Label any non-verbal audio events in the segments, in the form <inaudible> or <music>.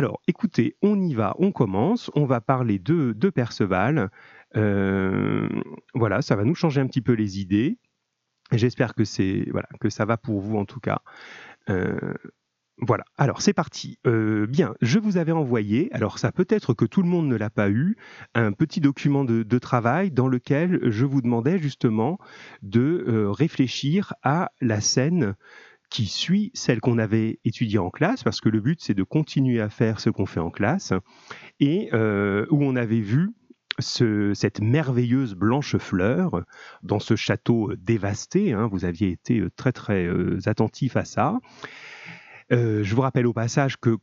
Alors, écoutez, on y va, on commence. On va parler de, Perceval. Euh, voilà, ça va nous changer un petit peu les idées. J'espère que c'est voilà que ça va pour vous en tout cas. Euh, voilà, alors c'est parti. Euh, bien, je vous avais envoyé, alors ça peut être que tout le monde ne l'a pas eu, un petit document de, travail dans lequel je vous demandais justement de réfléchir à la scène qui suit celle qu'on avait étudiée en classe, parce que le but c'est de continuer à faire ce qu'on fait en classe, et euh, où on avait vu cette merveilleuse blanche fleur dans ce château dévasté. Hein, vous aviez été très très attentif à ça. Euh, je vous rappelle au passage que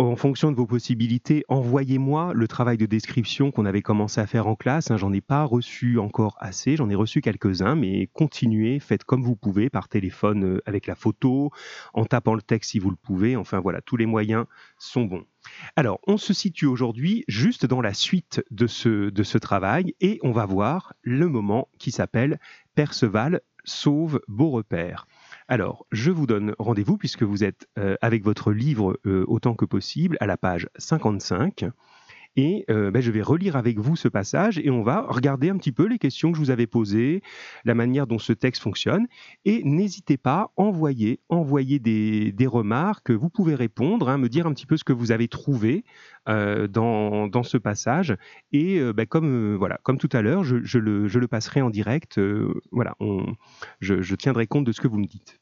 en fonction de vos possibilités, envoyez-moi le travail de description qu'on avait commencé à faire en classe. Hein. J'en ai pas reçu encore assez, j'en ai reçu quelques-uns, mais continuez, faites comme vous pouvez, par téléphone euh, avec la photo, en tapant le texte si vous le pouvez. Enfin voilà, tous les moyens sont bons. Alors, on se situe aujourd'hui juste dans la suite de ce, de ce travail et on va voir le moment qui s'appelle Perceval sauve beau repère. Alors, je vous donne rendez-vous puisque vous êtes euh, avec votre livre euh, autant que possible à la page 55. Et euh, ben, je vais relire avec vous ce passage et on va regarder un petit peu les questions que je vous avais posées, la manière dont ce texte fonctionne. Et n'hésitez pas, envoyez, envoyez des, des, remarques. Vous pouvez répondre, hein, me dire un petit peu ce que vous avez trouvé dans, dans, ce passage. Et ben, comme, voilà, comme tout à l'heure, je, le, je, le, passerai en direct. voilà, je tiendrai compte de ce que vous me dites.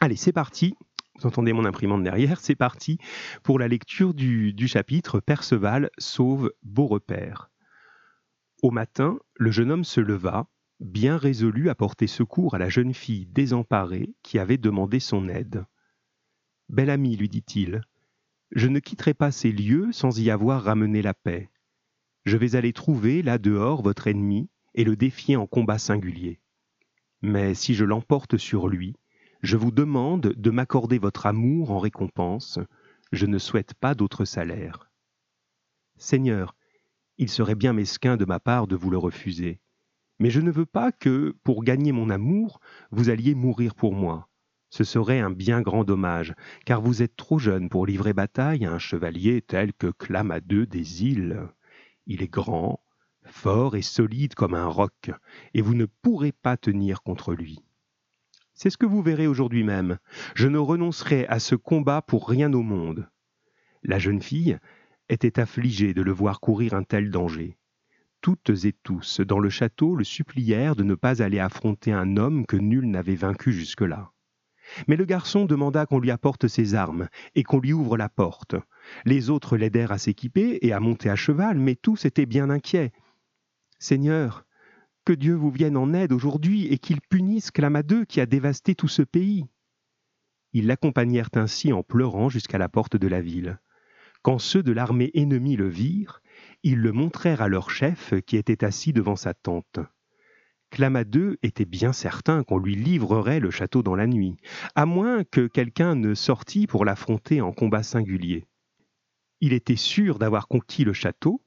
Allez, c'est parti. Vous entendez mon imprimante derrière, c'est parti pour la lecture du, chapitre Perceval sauve beau repère. Au matin, le jeune homme se leva, bien résolu à porter secours à la jeune fille désemparée qui avait demandé son aide. Bel ami, lui dit-il, je ne quitterai pas ces lieux sans y avoir ramené la paix. Je vais aller trouver là dehors votre ennemi et le défier en combat singulier. Mais si je l'emporte sur lui, je vous demande de m'accorder votre amour en récompense, je ne souhaite pas d'autre salaire. Seigneur, il serait bien mesquin de ma part de vous le refuser, mais je ne veux pas que, pour gagner mon amour, vous alliez mourir pour moi. Ce serait un bien grand dommage, car vous êtes trop jeune pour livrer bataille à un chevalier tel que Clamadeux des îles. Il est grand, fort et solide comme un roc, et vous ne pourrez pas tenir contre lui. C'est ce que vous verrez aujourd'hui même. Je ne renoncerai à ce combat pour rien au monde. La jeune fille était affligée de le voir courir un tel danger. Toutes et tous dans le château le supplièrent de ne pas aller affronter un homme que nul n'avait vaincu jusque-là. Mais le garçon demanda qu'on lui apporte ses armes et qu'on lui ouvre la porte. Les autres l'aidèrent à s'équiper et à monter à cheval, mais tous étaient bien inquiets. Seigneur, que Dieu vous vienne en aide aujourd'hui et qu'il punisse Clamadeux qui a dévasté tout ce pays. Ils l'accompagnèrent ainsi en pleurant jusqu'à la porte de la ville. Quand ceux de l'armée ennemie le virent, ils le montrèrent à leur chef qui était assis devant sa tente. Clamadeux était bien certain qu'on lui livrerait le château dans la nuit, à moins que quelqu'un ne sortît pour l'affronter en combat singulier. Il était sûr d'avoir conquis le château,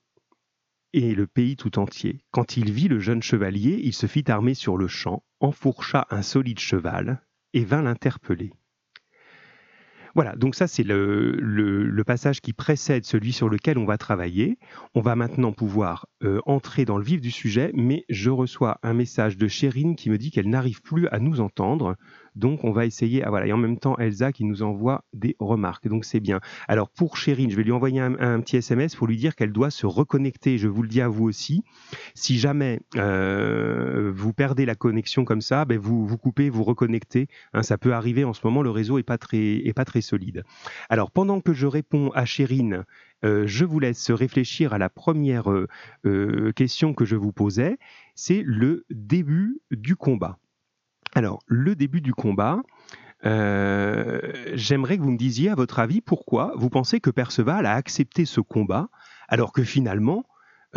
et le pays tout entier. Quand il vit le jeune chevalier, il se fit armer sur le champ, enfourcha un solide cheval et vint l'interpeller. Voilà, donc ça c'est le, passage qui précède celui sur lequel on va travailler. On va maintenant pouvoir euh, entrer dans le vif du sujet, mais je reçois un message de Chérine qui me dit qu'elle n'arrive plus à nous entendre. Donc on va essayer, ah voilà, et en même temps Elsa qui nous envoie des remarques, donc c'est bien. Alors pour Chérine, je vais lui envoyer un, petit SMS pour lui dire qu'elle doit se reconnecter, je vous le dis à vous aussi. Si jamais euh, vous perdez la connexion comme ça, ben vous vous coupez, vous reconnectez, hein, ça peut arriver en ce moment, le réseau est pas très, solide. Alors pendant que je réponds à Chérine, euh, je vous laisse réfléchir à la première euh, question que je vous posais, c'est le début du combat. Alors, le début du combat, euh, j'aimerais que vous me disiez, à votre avis, pourquoi vous pensez que Perceval a accepté ce combat, alors que finalement,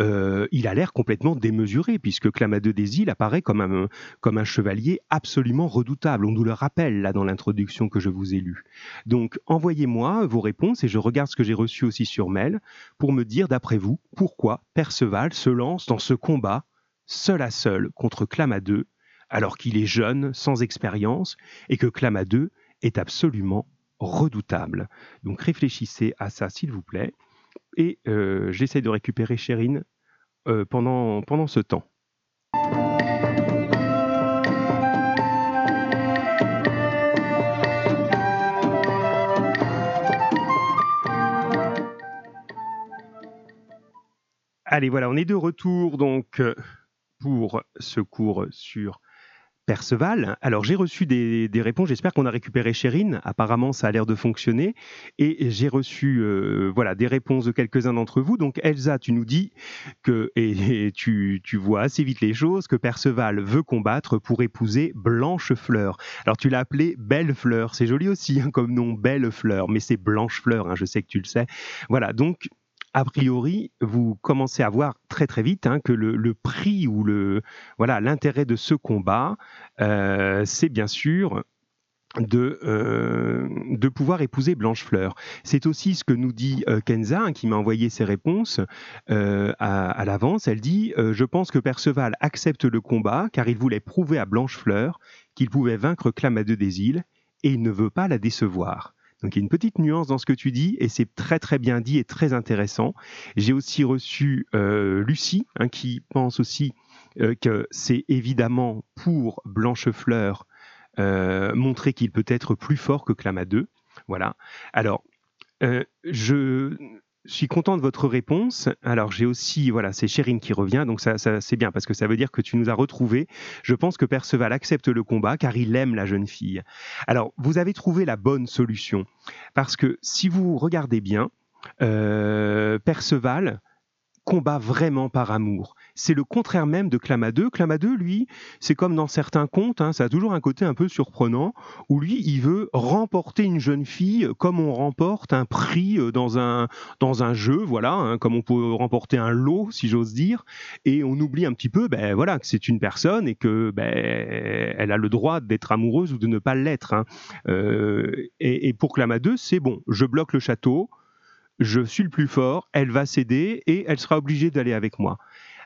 euh, il a l'air complètement démesuré, puisque Clamadeux des îles apparaît comme un, comme un chevalier absolument redoutable. On nous le rappelle là dans l'introduction que je vous ai lue. Donc envoyez-moi vos réponses et je regarde ce que j'ai reçu aussi sur mail pour me dire, d'après vous, pourquoi Perceval se lance dans ce combat seul à seul contre Clamadeux alors qu'il est jeune, sans expérience, et que Clamadeux est absolument redoutable. Donc réfléchissez à ça, s'il vous plaît. Et euh, j'essaie de récupérer Chérine euh, pendant, pendant ce temps. Allez, voilà, on est de retour donc euh, pour ce cours sur Perceval. Alors j'ai reçu des, réponses, j'espère qu'on a récupéré Chérine, apparemment ça a l'air de fonctionner, et j'ai reçu euh, voilà, des réponses de quelques-uns d'entre vous. Donc Elsa, tu nous dis que, et, tu, vois assez vite les choses, que Perceval veut combattre pour épouser Blanche Fleur. Alors tu l'as appelée Belle Fleur, c'est joli aussi hein, comme nom, Belle Fleur, mais c'est Blanche Fleur, hein, je sais que tu le sais. Voilà, donc a priori, vous commencez à voir très très vite hein, que le, prix ou le voilà l'intérêt de ce combat, euh, c'est bien sûr de, euh, pouvoir épouser Blanchefleur. C'est aussi ce que nous dit euh, Kenza, hein, qui m'a envoyé ses réponses à, l'avance. Elle dit Je pense que Perceval accepte le combat car il voulait prouver à Blanchefleur qu'il pouvait vaincre Clamadeux des îles et il ne veut pas la décevoir. Donc il y a une petite nuance dans ce que tu dis et c'est très très bien dit et très intéressant. J'ai aussi reçu euh, Lucie hein, qui pense aussi euh, que c'est évidemment pour Blanchefleur euh, montrer qu'il peut être plus fort que Clamadeux. Voilà. Alors, je, je suis content de votre réponse. Alors j'ai aussi, voilà, c'est Chérine qui revient, donc ça, c'est bien parce que ça veut dire que tu nous as retrouvés. Je pense que Perceval accepte le combat car il aime la jeune fille. Alors vous avez trouvé la bonne solution parce que si vous regardez bien, euh, Perceval combat vraiment par amour. C'est le contraire même de Clamadeux. Clamadeux, lui, c'est comme dans certains contes, hein, ça a toujours un côté un peu surprenant, où lui, il veut remporter une jeune fille comme on remporte un prix euh, dans un, dans un jeu, voilà, hein, comme on peut remporter un lot, si j'ose dire, et on oublie un petit peu, ben voilà, que c'est une personne et que ben, elle a le droit d'être amoureuse ou de ne pas l'être. Hein. Euh, et, et pour Clamadeux, c'est bon, je bloque le château, je suis le plus fort, elle va céder et elle sera obligée d'aller avec moi.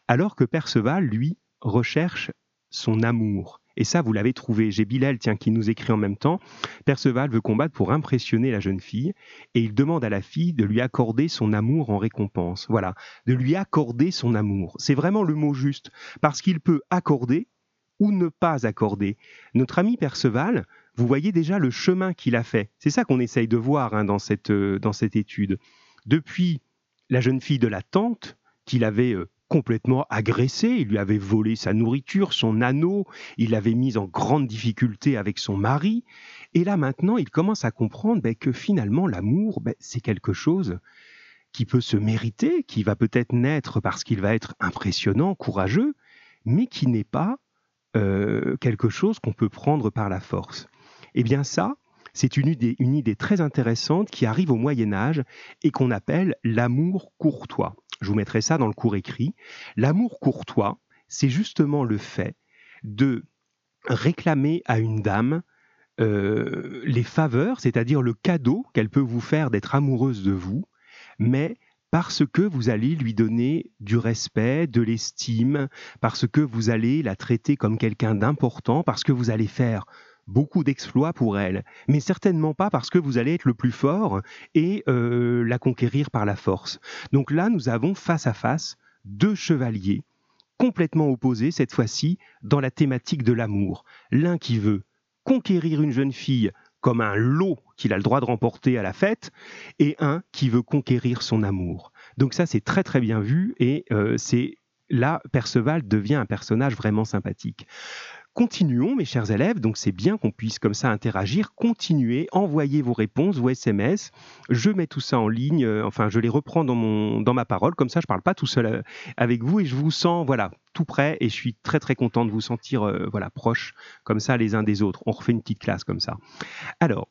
Alors que Perceval, lui, recherche son amour. Et ça, vous l'avez trouvé. J'ai Bilal, tiens, qui nous écrit en même temps. Perceval veut combattre pour impressionner la jeune fille et il demande à la fille de lui accorder son amour en récompense. Voilà, de lui accorder son amour. C'est vraiment le mot juste, parce qu'il peut accorder ou ne pas accorder. Notre ami Perceval, vous voyez déjà le chemin qu'il a fait. C'est ça qu'on essaye de voir hein, dans, cette, euh, dans cette étude depuis la jeune fille de la tante, qu'il avait euh, complètement agressée, il lui avait volé sa nourriture, son anneau, il l'avait mise en grande difficulté avec son mari, et là maintenant il commence à comprendre ben, que finalement l'amour, ben, c'est quelque chose qui peut se mériter, qui va peut-être naître parce qu'il va être impressionnant, courageux, mais qui n'est pas euh, quelque chose qu'on peut prendre par la force. Eh bien ça, c'est une idée, très intéressante qui arrive au Moyen Âge et qu'on appelle l'amour courtois. Je vous mettrai ça dans le cours écrit. L'amour courtois, c'est justement le fait de réclamer à une dame euh, les faveurs, c'est-à-dire le cadeau qu'elle peut vous faire d'être amoureuse de vous, mais parce que vous allez lui donner du respect, de l'estime, parce que vous allez la traiter comme quelqu'un d'important, parce que vous allez faire beaucoup d'exploits pour elle, mais certainement pas parce que vous allez être le plus fort et euh, la conquérir par la force. Donc là, nous avons face à face deux chevaliers complètement opposés cette fois-ci dans la thématique de l'amour. L'un qui veut conquérir une jeune fille comme un lot qu'il a le droit de remporter à la fête, et un qui veut conquérir son amour. Donc ça, c'est très très bien vu, et euh, c'est là, Perceval devient un personnage vraiment sympathique. Continuons, mes chers élèves, donc c'est bien qu'on puisse comme ça interagir. Continuez, envoyez vos réponses, vos SMS. Je mets tout ça en ligne, euh, enfin, je les reprends dans, ma parole, comme ça je ne parle pas tout seul euh, avec vous et je vous sens, voilà, tout prêt et je suis très très content de vous sentir, euh, voilà, proches comme ça les uns des autres. On refait une petite classe comme ça. Alors,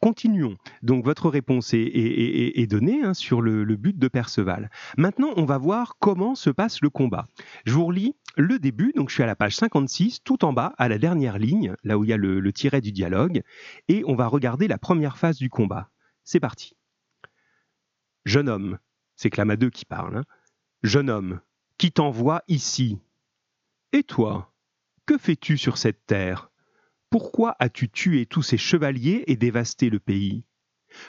Continuons. Donc votre réponse est, donnée hein, sur le, but de Perceval. Maintenant, on va voir comment se passe le combat. Je vous relis le début, donc je suis à la page 56, tout en bas, à la dernière ligne, là où il y a le, tiret du dialogue, et on va regarder la première phase du combat. C'est parti. Jeune homme, c'est Clamadeux qui parle. Hein. Jeune homme, qui t'envoie ici Et toi, que fais-tu sur cette terre? Pourquoi as-tu tué tous ces chevaliers et dévasté le pays?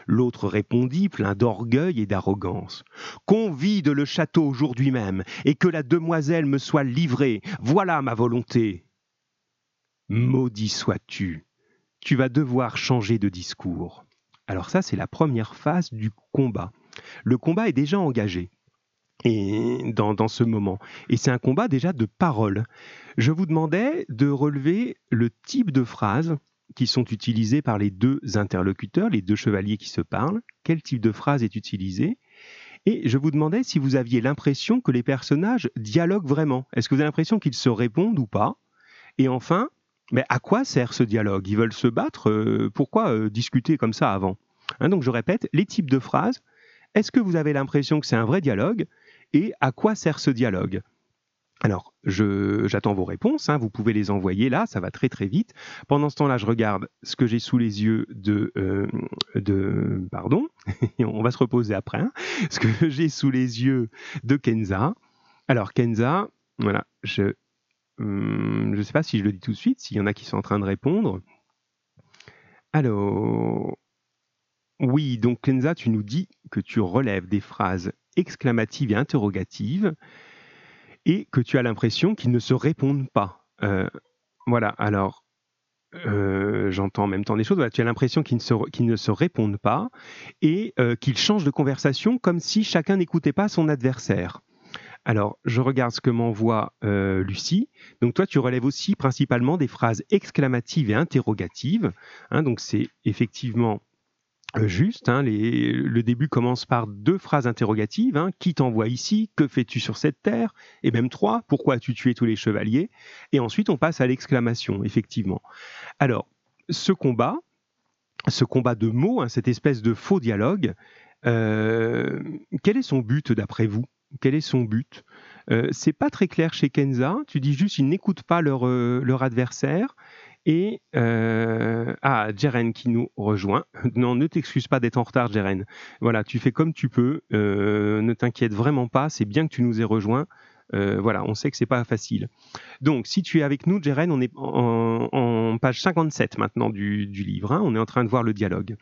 L'autre répondit, plein d'orgueil et d'arrogance. Qu'on vide le château aujourd'hui même, et que la demoiselle me soit livrée, voilà ma volonté. Maudit sois-tu, tu vas devoir changer de discours. Alors ça, c'est la première phase du combat. Le combat est déjà engagé et dans, ce moment. Et c'est un combat déjà de parole. Je vous demandais de relever le type de phrases qui sont utilisées par les deux interlocuteurs, les deux chevaliers qui se parlent. Quel type de phrase est utilisé? Et je vous demandais si vous aviez l'impression que les personnages dialoguent vraiment. Est-ce que vous avez l'impression qu'ils se répondent ou pas? Et enfin, mais à quoi sert ce dialogue? Ils veulent se battre euh, Pourquoi euh, discuter comme ça avant? Hein, Donc je répète, les types de phrases. Est-ce que vous avez l'impression que c'est un vrai dialogue? Et à quoi sert ce dialogue? Alors, j'attends vos réponses, hein, vous pouvez les envoyer là, ça va très très vite. Pendant ce temps-là, je regarde ce que j'ai sous les yeux de... Euh, pardon, <laughs> on va se reposer après, hein, ce que <laughs> j'ai sous les yeux de Kenza. Alors Kenza, voilà, je ne hum, sais pas si je le dis tout de suite, s'il y en a qui sont en train de répondre. Alors, oui, donc Kenza, tu nous dis que tu relèves des phrases exclamatives et interrogatives et que tu as l'impression qu'ils ne se répondent pas. Euh, voilà, alors euh, j'entends en même temps des choses. tu as l'impression qu'ils ne, se, ne se répondent pas et euh, qu'ils changent de conversation comme si chacun n'écoutait pas son adversaire. Alors, je regarde ce que m'envoie Lucie. Donc, toi, tu relèves aussi principalement des phrases exclamatives et interrogatives. Hein, donc, c'est effectivement juste. Hein, le début commence par deux phrases interrogatives. Hein. qui t'envoie ici? Que fais-tu sur cette terre? Et même trois. Pourquoi as-tu tué tous les chevaliers? Et ensuite, on passe à l'exclamation, effectivement. Alors, ce combat, ce combat de mots, hein, cette espèce de faux dialogue, euh, quel est son but d'après vous? Quel est son but? Euh, C'est pas très clair chez Kenza. Tu dis juste ils n'écoutent pas leur, leur adversaire. Et euh, ah, Jeren qui nous rejoint. <laughs> Non, ne t'excuse pas d'être en retard, Jeren. Voilà, tu fais comme tu peux. Euh, ne t'inquiète vraiment pas. C'est bien que tu nous aies rejoint. Euh, voilà, on sait que c'est pas facile. Donc, si tu es avec nous, Jeren, on est en, page 57 maintenant du, livre. Hein. on est en train de voir le dialogue.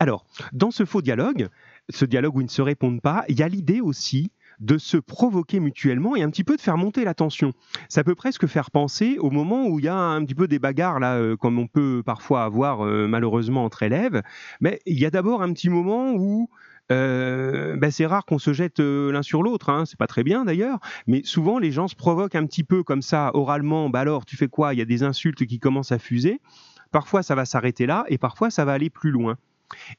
Alors, dans ce faux dialogue, ce dialogue où ils ne se répondent pas, il y a l'idée aussi de se provoquer mutuellement et un petit peu de faire monter la tension. Ça peut presque faire penser au moment où il y a un petit peu des bagarres, là, euh, comme on peut parfois avoir euh, malheureusement entre élèves. Mais il y a d'abord un petit moment où ben, c'est rare qu'on se jette l'un sur l'autre, hein, c'est pas très bien d'ailleurs, mais souvent les gens se provoquent un petit peu comme ça, oralement, bah alors tu fais quoi? Il y a des insultes qui commencent à fuser. Parfois ça va s'arrêter là et parfois ça va aller plus loin.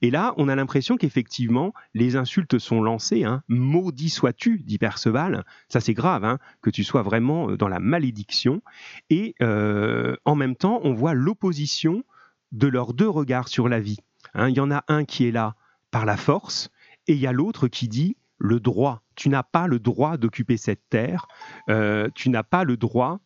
Et là, on a l'impression qu'effectivement, les insultes sont lancées. Hein. Maudit sois-tu, dit Perceval. Ça, c'est grave, hein, que tu sois vraiment euh, dans la malédiction. Et euh, en même temps, on voit l'opposition de leurs deux regards sur la vie. Hein. Il y en a un qui est là par la force, et il y a l'autre qui dit le droit. Tu n'as pas le droit d'occuper cette terre. Euh, tu n'as pas le droit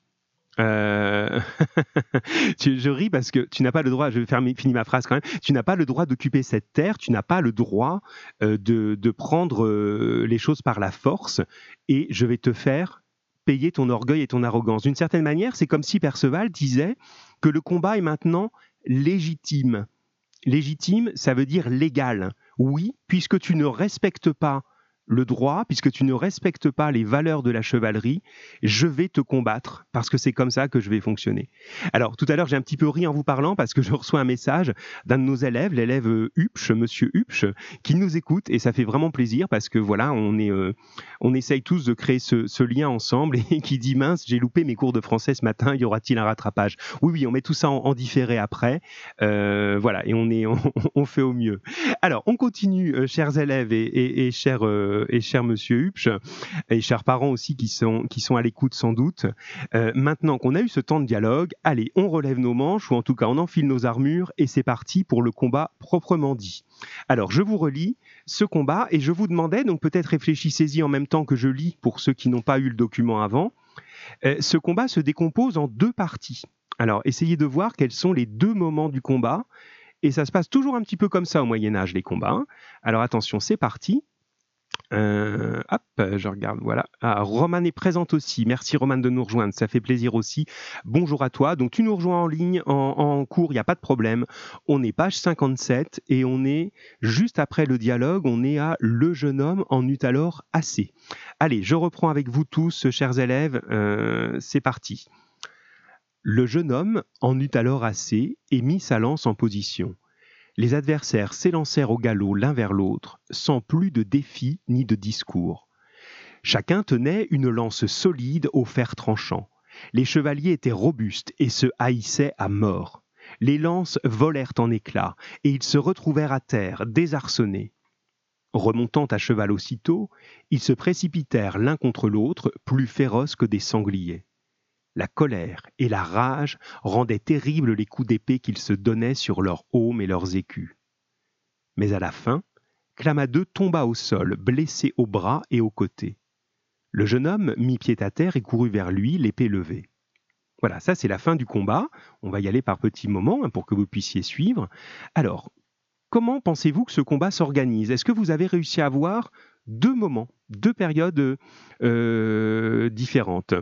euh, <laughs> je ris parce que tu n'as pas le droit, je vais finir ma phrase quand même, tu n'as pas le droit d'occuper cette terre, tu n'as pas le droit euh, de, prendre euh, les choses par la force et je vais te faire payer ton orgueil et ton arrogance. D'une certaine manière, c'est comme si Perceval disait que le combat est maintenant légitime. Légitime, ça veut dire légal. Oui, puisque tu ne respectes pas le droit, puisque tu ne respectes pas les valeurs de la chevalerie, je vais te combattre parce que c'est comme ça que je vais fonctionner. Alors tout à l'heure j'ai un petit peu ri en vous parlant parce que je <laughs> reçois un message d'un de nos élèves, l'élève Hupsch, Monsieur Hupsch, qui nous écoute et ça fait vraiment plaisir parce que voilà on est, euh, on essaye tous de créer ce, lien ensemble <laughs> et qui dit mince j'ai loupé mes cours de français ce matin, y aura-t-il un rattrapage? Oui oui on met tout ça en, différé après, euh, voilà et on est <laughs> on, fait au mieux. Alors on continue euh, chers élèves et, chers euh, et cher Monsieur Hupsch, et chers parents aussi qui sont, qui sont à l'écoute sans doute. Euh, maintenant qu'on a eu ce temps de dialogue, allez, on relève nos manches, ou en tout cas on enfile nos armures, et c'est parti pour le combat proprement dit. Alors, je vous relis ce combat, et je vous demandais, donc peut-être réfléchissez-y en même temps que je lis pour ceux qui n'ont pas eu le document avant. Euh, ce combat se décompose en deux parties. Alors, essayez de voir quels sont les deux moments du combat. Et ça se passe toujours un petit peu comme ça au Moyen Âge, les combats. Hein. Alors attention, c'est parti. Euh, hop, je regarde, voilà. Ah, Roman est présente aussi. Merci Roman de nous rejoindre, ça fait plaisir aussi. Bonjour à toi. Donc tu nous rejoins en ligne, en, cours, il n'y a pas de problème. On est page 57 et on est juste après le dialogue, on est à Le jeune homme en eut alors assez. Allez, je reprends avec vous tous, chers élèves. Euh, c'est parti. Le jeune homme en eut alors assez et mit sa lance en position. Les adversaires s'élancèrent au galop l'un vers l'autre, sans plus de défis ni de discours. Chacun tenait une lance solide au fer tranchant. Les chevaliers étaient robustes et se haïssaient à mort. Les lances volèrent en éclats, et ils se retrouvèrent à terre, désarçonnés. Remontant à cheval aussitôt, ils se précipitèrent l'un contre l'autre, plus féroces que des sangliers. La colère et la rage rendaient terribles les coups d'épée qu'ils se donnaient sur leurs aumes et leurs écus. Mais à la fin, Clamadeux tomba au sol, blessé au bras et au côté. Le jeune homme mit pied à terre et courut vers lui, l'épée levée. Voilà, ça c'est la fin du combat. On va y aller par petits moments hein, pour que vous puissiez suivre. Alors, comment pensez-vous que ce combat s'organise? Est-ce que vous avez réussi à avoir deux moments, deux périodes euh, différentes?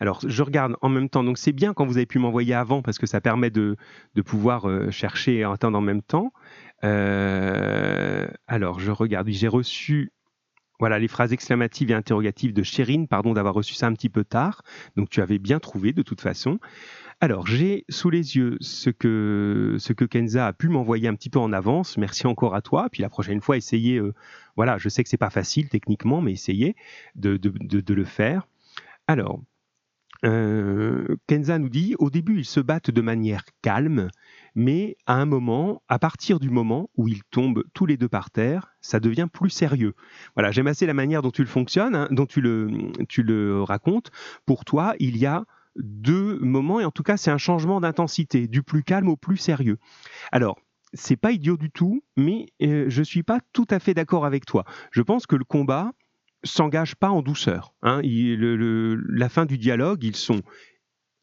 Alors, je regarde en même temps. Donc, c'est bien quand vous avez pu m'envoyer avant parce que ça permet de, pouvoir euh, chercher et entendre en même temps. Euh, alors, je regarde. J'ai reçu voilà les phrases exclamatives et interrogatives de Chérine. Pardon d'avoir reçu ça un petit peu tard. Donc, tu avais bien trouvé de toute façon. Alors, j'ai sous les yeux ce que, ce Kenza a pu m'envoyer un petit peu en avance. Merci encore à toi. Puis la prochaine fois, essayez. Euh, voilà, je sais que c'est pas facile techniquement, mais essayez de, de le faire. Alors, euh, Kenza nous dit, au début, ils se battent de manière calme, mais à un moment, à partir du moment où ils tombent tous les deux par terre, ça devient plus sérieux. Voilà, j'aime assez la manière dont tu le fonctionnes, hein, dont tu le, racontes. Pour toi, il y a deux moments, et en tout cas, c'est un changement d'intensité, du plus calme au plus sérieux. Alors, c'est pas idiot du tout, mais euh, je suis pas tout à fait d'accord avec toi. Je pense que le combat, s'engage pas en douceur. Hein. la fin du dialogue, ils sont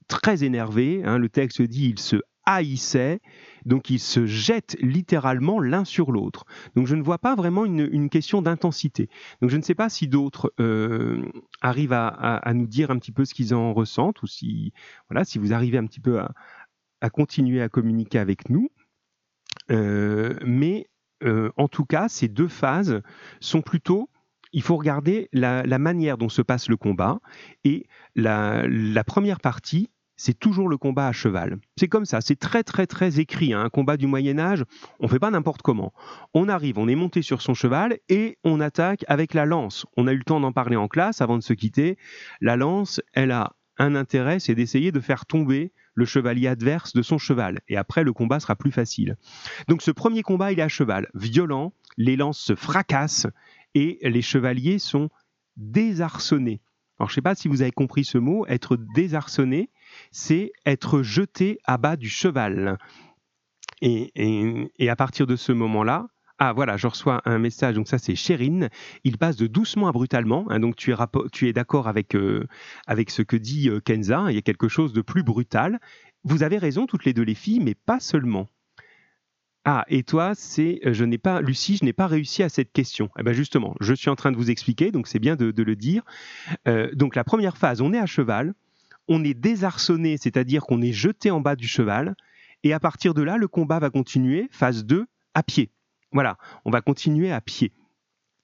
très énervés. Hein. Le texte dit ils se haïssaient, donc ils se jettent littéralement l'un sur l'autre. Donc je ne vois pas vraiment une, question d'intensité. Donc je ne sais pas si d'autres euh, arrivent à, nous dire un petit peu ce qu'ils en ressentent ou si voilà si vous arrivez un petit peu à, continuer à communiquer avec nous. Euh, mais euh, en tout cas, ces deux phases sont plutôt il faut regarder la, manière dont se passe le combat. Et la, première partie, c'est toujours le combat à cheval. C'est comme ça, c'est très très très écrit. Hein. Un combat du Moyen Âge, on fait pas n'importe comment. On arrive, on est monté sur son cheval et on attaque avec la lance. On a eu le temps d'en parler en classe avant de se quitter. La lance, elle a un intérêt, c'est d'essayer de faire tomber le chevalier adverse de son cheval. Et après, le combat sera plus facile. Donc ce premier combat, il est à cheval, violent, les lances se fracassent et les chevaliers sont désarçonnés. Alors je ne sais pas si vous avez compris ce mot, être désarçonné, c'est être jeté à bas du cheval. Et, à partir de ce moment-là, ah voilà, je reçois un message, donc ça c'est Chérine, il passe de doucement à brutalement, hein, donc tu es, tu es d'accord avec, euh, avec ce que dit euh, Kenza, il y a quelque chose de plus brutal. Vous avez raison toutes les deux les filles, mais pas seulement. Ah, et toi, c'est euh, je n'ai pas, Lucie, je n'ai pas réussi à cette question. Eh ben justement, je suis en train de vous expliquer, donc c'est bien de, le dire. Euh, donc la première phase, on est à cheval, on est désarçonné, c'est-à-dire qu'on est jeté en bas du cheval, et à partir de là, le combat va continuer, phase 2, à pied. Voilà, on va continuer à pied.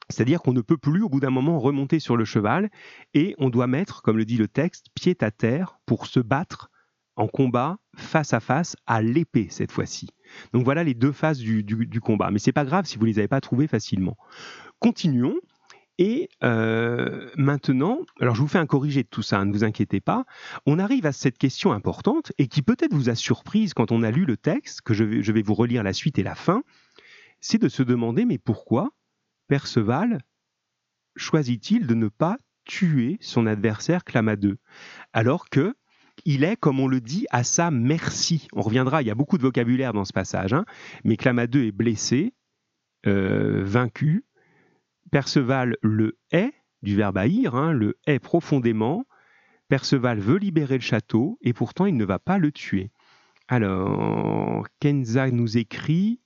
C'est-à-dire qu'on ne peut plus au bout d'un moment remonter sur le cheval, et on doit mettre, comme le dit le texte, pied à terre pour se battre en combat face à face à l'épée cette fois-ci. Donc voilà les deux phases du, combat. Mais c'est pas grave si vous les avez pas trouvées facilement. Continuons. Et euh, maintenant, alors je vous fais un corrigé de tout ça, hein, ne vous inquiétez pas. On arrive à cette question importante et qui peut-être vous a surprise quand on a lu le texte, que je vais, je vais vous relire la suite et la fin, c'est de se demander mais pourquoi Perceval choisit-il de ne pas tuer son adversaire Clamadeux alors que il est, comme on le dit, à sa merci. On reviendra, il y a beaucoup de vocabulaire dans ce passage, hein, mais Clamadeux est blessé, euh, vaincu. Perceval le hait, du verbe haïr, hein, le hait profondément. Perceval veut libérer le château et pourtant il ne va pas le tuer. Alors, Kenza nous écrit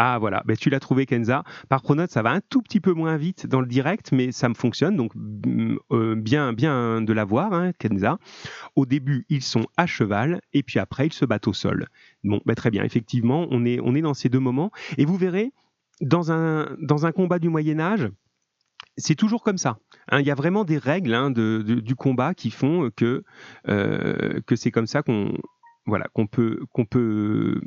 Ah voilà, ben, tu l'as trouvé Kenza. Par pronote, ça va un tout petit peu moins vite dans le direct, mais ça me fonctionne, donc mm, euh, bien, bien de l'avoir, hein, Kenza. Au début, ils sont à cheval, et puis après, ils se battent au sol. Bon, ben, très bien, effectivement, on est, dans ces deux moments, et vous verrez, dans un, combat du Moyen Âge, c'est toujours comme ça. Hein. Il y a vraiment des règles hein, du combat qui font que, euh, que c'est comme ça qu'on voilà, qu'on peut, qu'on peut,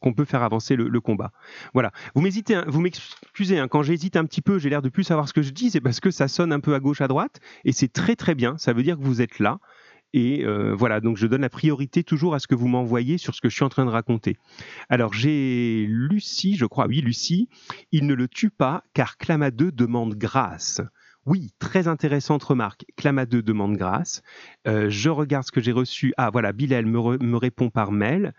qu'on peut faire avancer le, combat. Voilà. Vous m'hésitez, vous m'excusez, hein, quand j'hésite un petit peu, j'ai l'air de plus savoir ce que je dis, c'est parce que ça sonne un peu à gauche, à droite, et c'est très très bien. Ça veut dire que vous êtes là. Et euh, voilà, donc je donne la priorité toujours à ce que vous m'envoyez sur ce que je suis en train de raconter. Alors j'ai Lucie, je crois, oui, Lucie, il ne le tue pas car Clamadeux demande grâce. Oui, très intéressante remarque. Clamadeux demande grâce. Euh, je regarde ce que j'ai reçu. Ah voilà, Bilal me, répond par mail.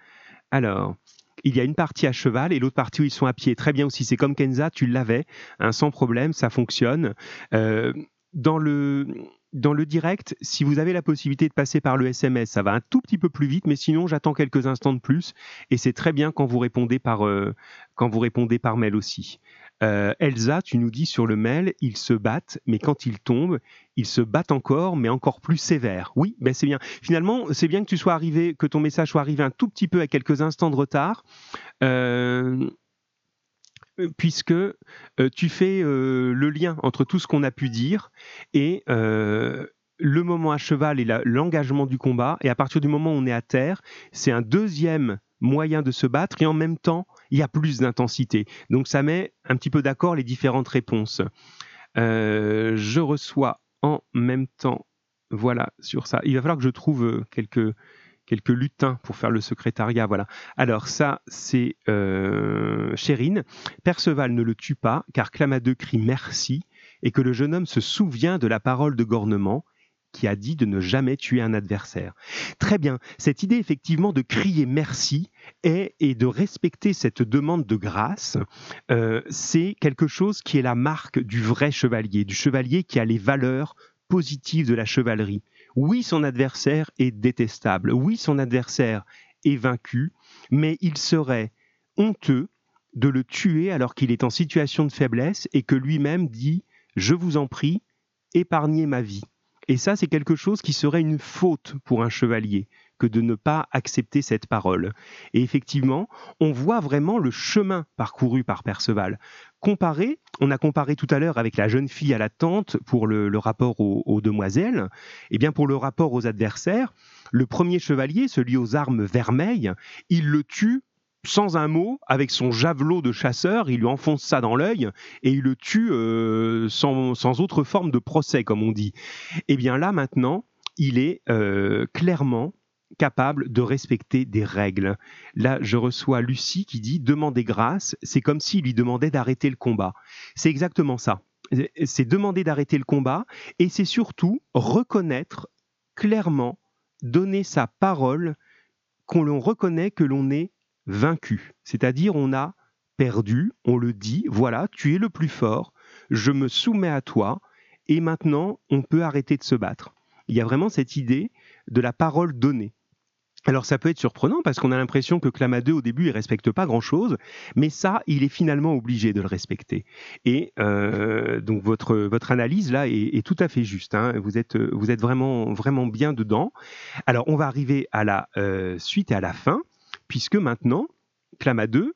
Alors, il y a une partie à cheval et l'autre partie où ils sont à pied. Très bien aussi, c'est comme Kenza, tu l'avais, hein, sans problème, ça fonctionne. Euh, dans le, direct, si vous avez la possibilité de passer par le SMS, ça va un tout petit peu plus vite, mais sinon j'attends quelques instants de plus et c'est très bien quand vous répondez par, euh, quand vous répondez par mail aussi. Euh, Elsa, tu nous dis sur le mail, ils se battent, mais quand ils tombent, ils se battent encore, mais encore plus sévère. Oui, ben c'est bien. Finalement, c'est bien que tu sois arrivé, que ton message soit arrivé un tout petit peu à quelques instants de retard. Euh, puisque euh, tu fais le lien entre tout ce qu'on a pu dire et le moment à cheval et l'engagement du combat. Et à partir du moment où on est à terre, c'est un deuxième moyen de se battre et en même temps, il y a plus d'intensité. Donc ça met un petit peu d'accord les différentes réponses. Euh, je reçois en même temps, voilà, sur ça. Il va falloir que je trouve euh, quelques, quelques lutins pour faire le secrétariat. Voilà. Alors ça, c'est euh, Chérine. Perceval ne le tue pas, car Clamadeux crie merci, et que le jeune homme se souvient de la parole de Gornement, qui a dit de ne jamais tuer un adversaire. Très bien, cette idée effectivement de crier merci et de respecter cette demande de grâce, euh, c'est quelque chose qui est la marque du vrai chevalier, du chevalier qui a les valeurs positives de la chevalerie. Oui, son adversaire est détestable, oui, son adversaire est vaincu, mais il serait honteux de le tuer alors qu'il est en situation de faiblesse et que lui-même dit ⁇ Je vous en prie, épargnez ma vie ⁇ et ça, c'est quelque chose qui serait une faute pour un chevalier que de ne pas accepter cette parole. Et effectivement, on voit vraiment le chemin parcouru par Perceval. Comparé, on a comparé tout à l'heure avec la jeune fille à la tante pour le, rapport aux, aux, demoiselles, et eh bien pour le rapport aux adversaires, le premier chevalier, celui aux armes vermeilles, il le tue sans un mot, avec son javelot de chasseur, il lui enfonce ça dans l'œil et il le tue euh, sans, autre forme de procès, comme on dit. Eh bien là, maintenant, il est euh, clairement capable de respecter des règles. Là, je reçois Lucie qui dit demander grâce, c'est comme s'il lui demandait d'arrêter le combat. C'est exactement ça. C'est demander d'arrêter le combat et c'est surtout reconnaître clairement, donner sa parole qu'on reconnaît que l'on est vaincu. C'est-à-dire, on a perdu, on le dit, voilà, tu es le plus fort, je me soumets à toi, et maintenant, on peut arrêter de se battre. Il y a vraiment cette idée de la parole donnée. Alors ça peut être surprenant parce qu'on a l'impression que Clamadeux au début il respecte pas grand chose, mais ça il est finalement obligé de le respecter. Et euh, donc votre votre analyse là est, tout à fait juste. Hein. Vous êtes vous êtes vraiment vraiment bien dedans. Alors on va arriver à la euh, suite et à la fin puisque maintenant, Clamadeux,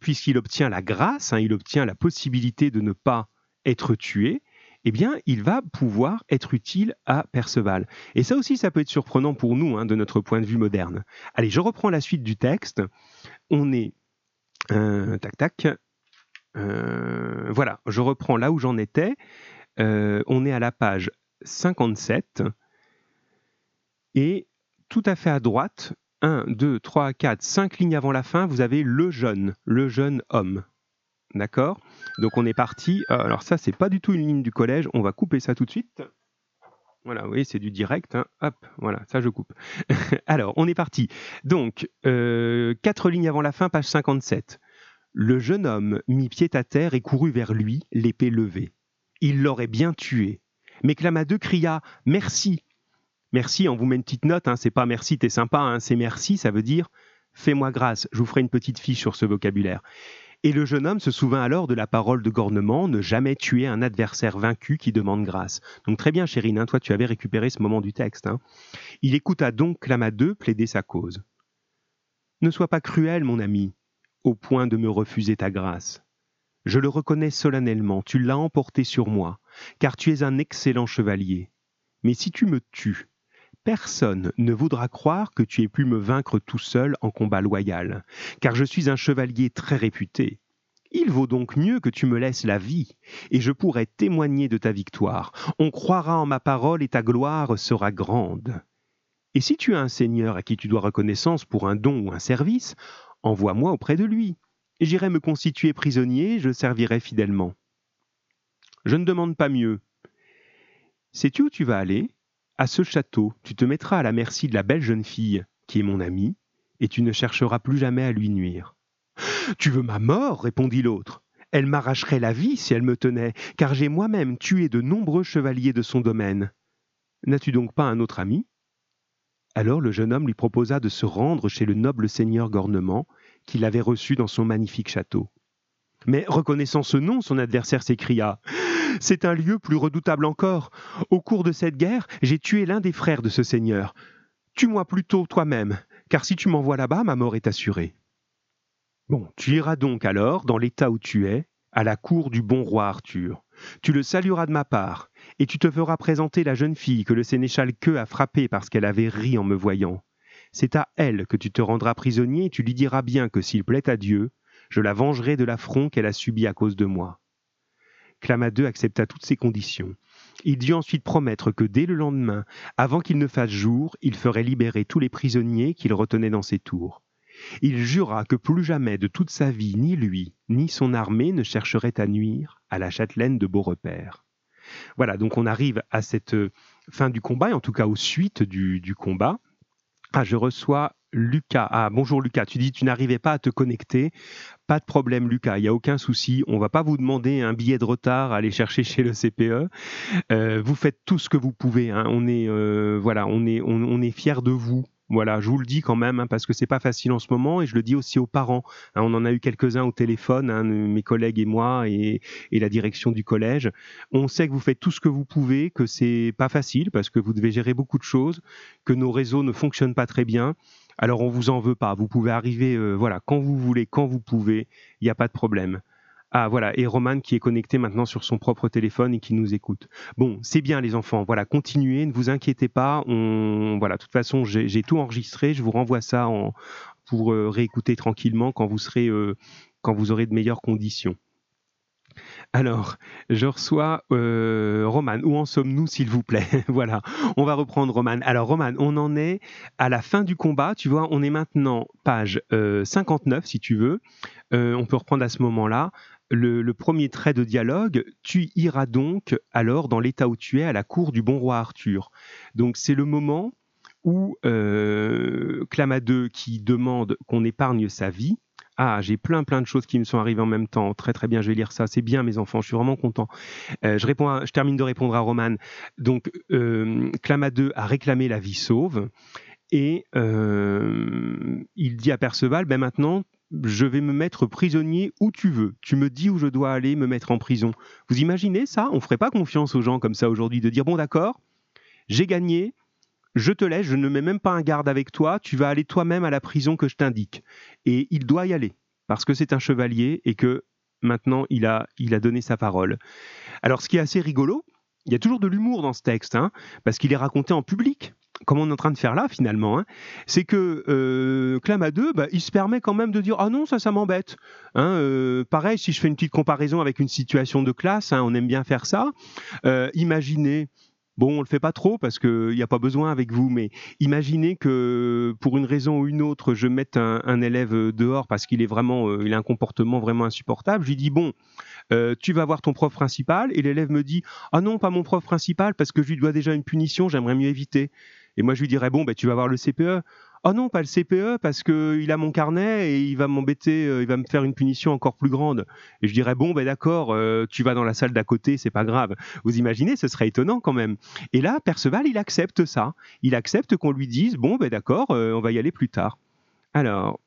puisqu'il obtient la grâce, hein, il obtient la possibilité de ne pas être tué, eh bien, il va pouvoir être utile à Perceval. Et ça aussi, ça peut être surprenant pour nous, hein, de notre point de vue moderne. Allez, je reprends la suite du texte. On est... Euh, tac, tac. Euh, voilà, je reprends là où j'en étais. Euh, on est à la page 57. Et tout à fait à droite, 1, 2, 3, 4, 5 lignes avant la fin, vous avez le jeune, le jeune homme. D'accord? Donc on est parti. Euh, alors ça, c'est pas du tout une ligne du collège. On va couper ça tout de suite. Voilà, oui, c'est du direct. Hein. Hop, voilà, ça je coupe. <laughs> Alors, on est parti. Donc, euh, quatre lignes avant la fin, page 57. Le jeune homme mit pied à terre et courut vers lui, l'épée levée. Il l'aurait bien tué. Mais Clamadeux cria Merci Merci, on vous met une petite note, hein, c'est pas merci, t'es sympa, hein, c'est merci, ça veut dire fais-moi grâce. Je vous ferai une petite fiche sur ce vocabulaire. Et le jeune homme se souvint alors de la parole de Gornement, ne jamais tuer un adversaire vaincu qui demande grâce. Donc très bien, Chérine, hein, toi tu avais récupéré ce moment du texte. Il écouta donc Clamadeux plaider sa cause. Ne sois pas cruel, mon ami, au point de me refuser ta grâce. Je le reconnais solennellement, tu l'as emporté sur moi, car tu es un excellent chevalier. Mais si tu me tues, personne ne voudra croire que tu aies pu me vaincre tout seul en combat loyal, car je suis un chevalier très réputé. Il vaut donc mieux que tu me laisses la vie, et je pourrai témoigner de ta victoire. On croira en ma parole et ta gloire sera grande. Et si tu as un seigneur à qui tu dois reconnaissance pour un don ou un service, envoie-moi auprès de lui. J'irai me constituer prisonnier, je servirai fidèlement. Je ne demande pas mieux. Sais-tu où tu vas aller? À ce château, tu te mettras à la merci de la belle jeune fille, qui est mon amie, et tu ne chercheras plus jamais à lui nuire. Tu veux ma mort? répondit l'autre. Elle m'arracherait la vie si elle me tenait, car j'ai moi-même tué de nombreux chevaliers de son domaine. N'as-tu donc pas un autre ami? Alors le jeune homme lui proposa de se rendre chez le noble seigneur Gornement, qu'il avait reçu dans son magnifique château. Mais reconnaissant ce nom, son adversaire s'écria C'est un lieu plus redoutable encore. Au cours de cette guerre, j'ai tué l'un des frères de ce seigneur. Tue-moi plutôt toi-même, car si tu m'envoies là-bas, ma mort est assurée. Bon, tu iras donc alors, dans l'état où tu es, à la cour du bon roi Arthur. Tu le salueras de ma part, et tu te feras présenter la jeune fille que le sénéchal Queux a frappée parce qu'elle avait ri en me voyant. C'est à elle que tu te rendras prisonnier et tu lui diras bien que s'il plaît à Dieu, je la vengerai de l'affront qu'elle a subi à cause de moi. Clamadeux accepta toutes ces conditions. Il dut ensuite promettre que dès le lendemain, avant qu'il ne fasse jour, il ferait libérer tous les prisonniers qu'il retenait dans ses tours. Il jura que plus jamais de toute sa vie, ni lui, ni son armée ne chercheraient à nuire à la châtelaine de Beaurepaire. Voilà, donc on arrive à cette fin du combat, et en tout cas aux suites du, du combat. Ah, je reçois Lucas. Ah, bonjour Lucas. Tu dis tu n'arrivais pas à te connecter. Pas de problème, Lucas. Il n'y a aucun souci. On va pas vous demander un billet de retard à aller chercher chez le CPE. Euh, vous faites tout ce que vous pouvez. Hein. On est euh, voilà, on est on est fiers de vous. Voilà, je vous le dis quand même, hein, parce que c'est pas facile en ce moment, et je le dis aussi aux parents. Hein, on en a eu quelques-uns au téléphone, mes collègues et moi, et, la direction du collège. On sait que vous faites tout ce que vous pouvez, que c'est pas facile, parce que vous devez gérer beaucoup de choses, que nos réseaux ne fonctionnent pas très bien. Alors on vous en veut pas. Vous pouvez arriver, euh, voilà, quand vous voulez, quand vous pouvez. Il n'y a pas de problème. Ah voilà, et Roman qui est connecté maintenant sur son propre téléphone et qui nous écoute. Bon, c'est bien les enfants, voilà, continuez, ne vous inquiétez pas. On, voilà, de toute façon, j'ai tout enregistré, je vous renvoie ça en, pour euh, réécouter tranquillement quand vous serez, euh, quand vous aurez de meilleures conditions. Alors, je reçois euh, Roman. Où en sommes-nous, s'il vous plaît? <laughs> Voilà, on va reprendre Roman. Alors, Roman, on en est à la fin du combat. Tu vois, on est maintenant page 59, si tu veux. on peut reprendre à ce moment-là le, premier trait de dialogue, tu iras donc alors dans l'état où tu es à la cour du bon roi Arthur. Donc c'est le moment où euh, Clamadeux qui demande qu'on épargne sa vie. Ah, j'ai plein plein de choses qui me sont arrivées en même temps. Très très bien, je vais lire ça. C'est bien mes enfants, je suis vraiment content. Euh, je, réponds je termine de répondre à Roman. Donc euh, Clamadeux a réclamé la vie sauve et euh, il dit à Perceval, ben maintenant je vais me mettre prisonnier où tu veux. Tu me dis où je dois aller me mettre en prison. Vous imaginez ça? On ne ferait pas confiance aux gens comme ça aujourd'hui de dire bon d'accord, j'ai gagné, je te laisse, je ne mets même pas un garde avec toi, tu vas aller toi-même à la prison que je t'indique. Et il doit y aller parce que c'est un chevalier et que maintenant il a, il a donné sa parole. Alors ce qui est assez rigolo, il y a toujours de l'humour dans ce texte, hein, parce qu'il est raconté en public comme on est en train de faire là finalement, hein, c'est que euh, Clamadeux, bah, il se permet quand même de dire ah non ça ça m'embête. Hein, euh, pareil si je fais une petite comparaison avec une situation de classe, on aime bien faire ça. Euh, imaginez Bon, on le fait pas trop parce qu'il n'y a pas besoin avec vous, mais imaginez que pour une raison ou une autre, je mette un, élève dehors parce qu'il est vraiment, euh, il a un comportement vraiment insupportable. Je lui dis bon, euh, tu vas voir ton prof principal, et l'élève me dit ah non, pas mon prof principal parce que je lui dois déjà une punition, j'aimerais mieux éviter. Et moi, je lui dirais, bon, ben, tu vas voir le CPE. Oh non, pas le CPE, parce qu'il a mon carnet et il va m'embêter, euh, il va me faire une punition encore plus grande. Et je dirais, bon, ben d'accord, euh, tu vas dans la salle d'à côté, c'est pas grave. Vous imaginez, ce serait étonnant quand même. Et là, Perceval, il accepte ça. Il accepte qu'on lui dise, bon, ben d'accord, euh, on va y aller plus tard. Alors,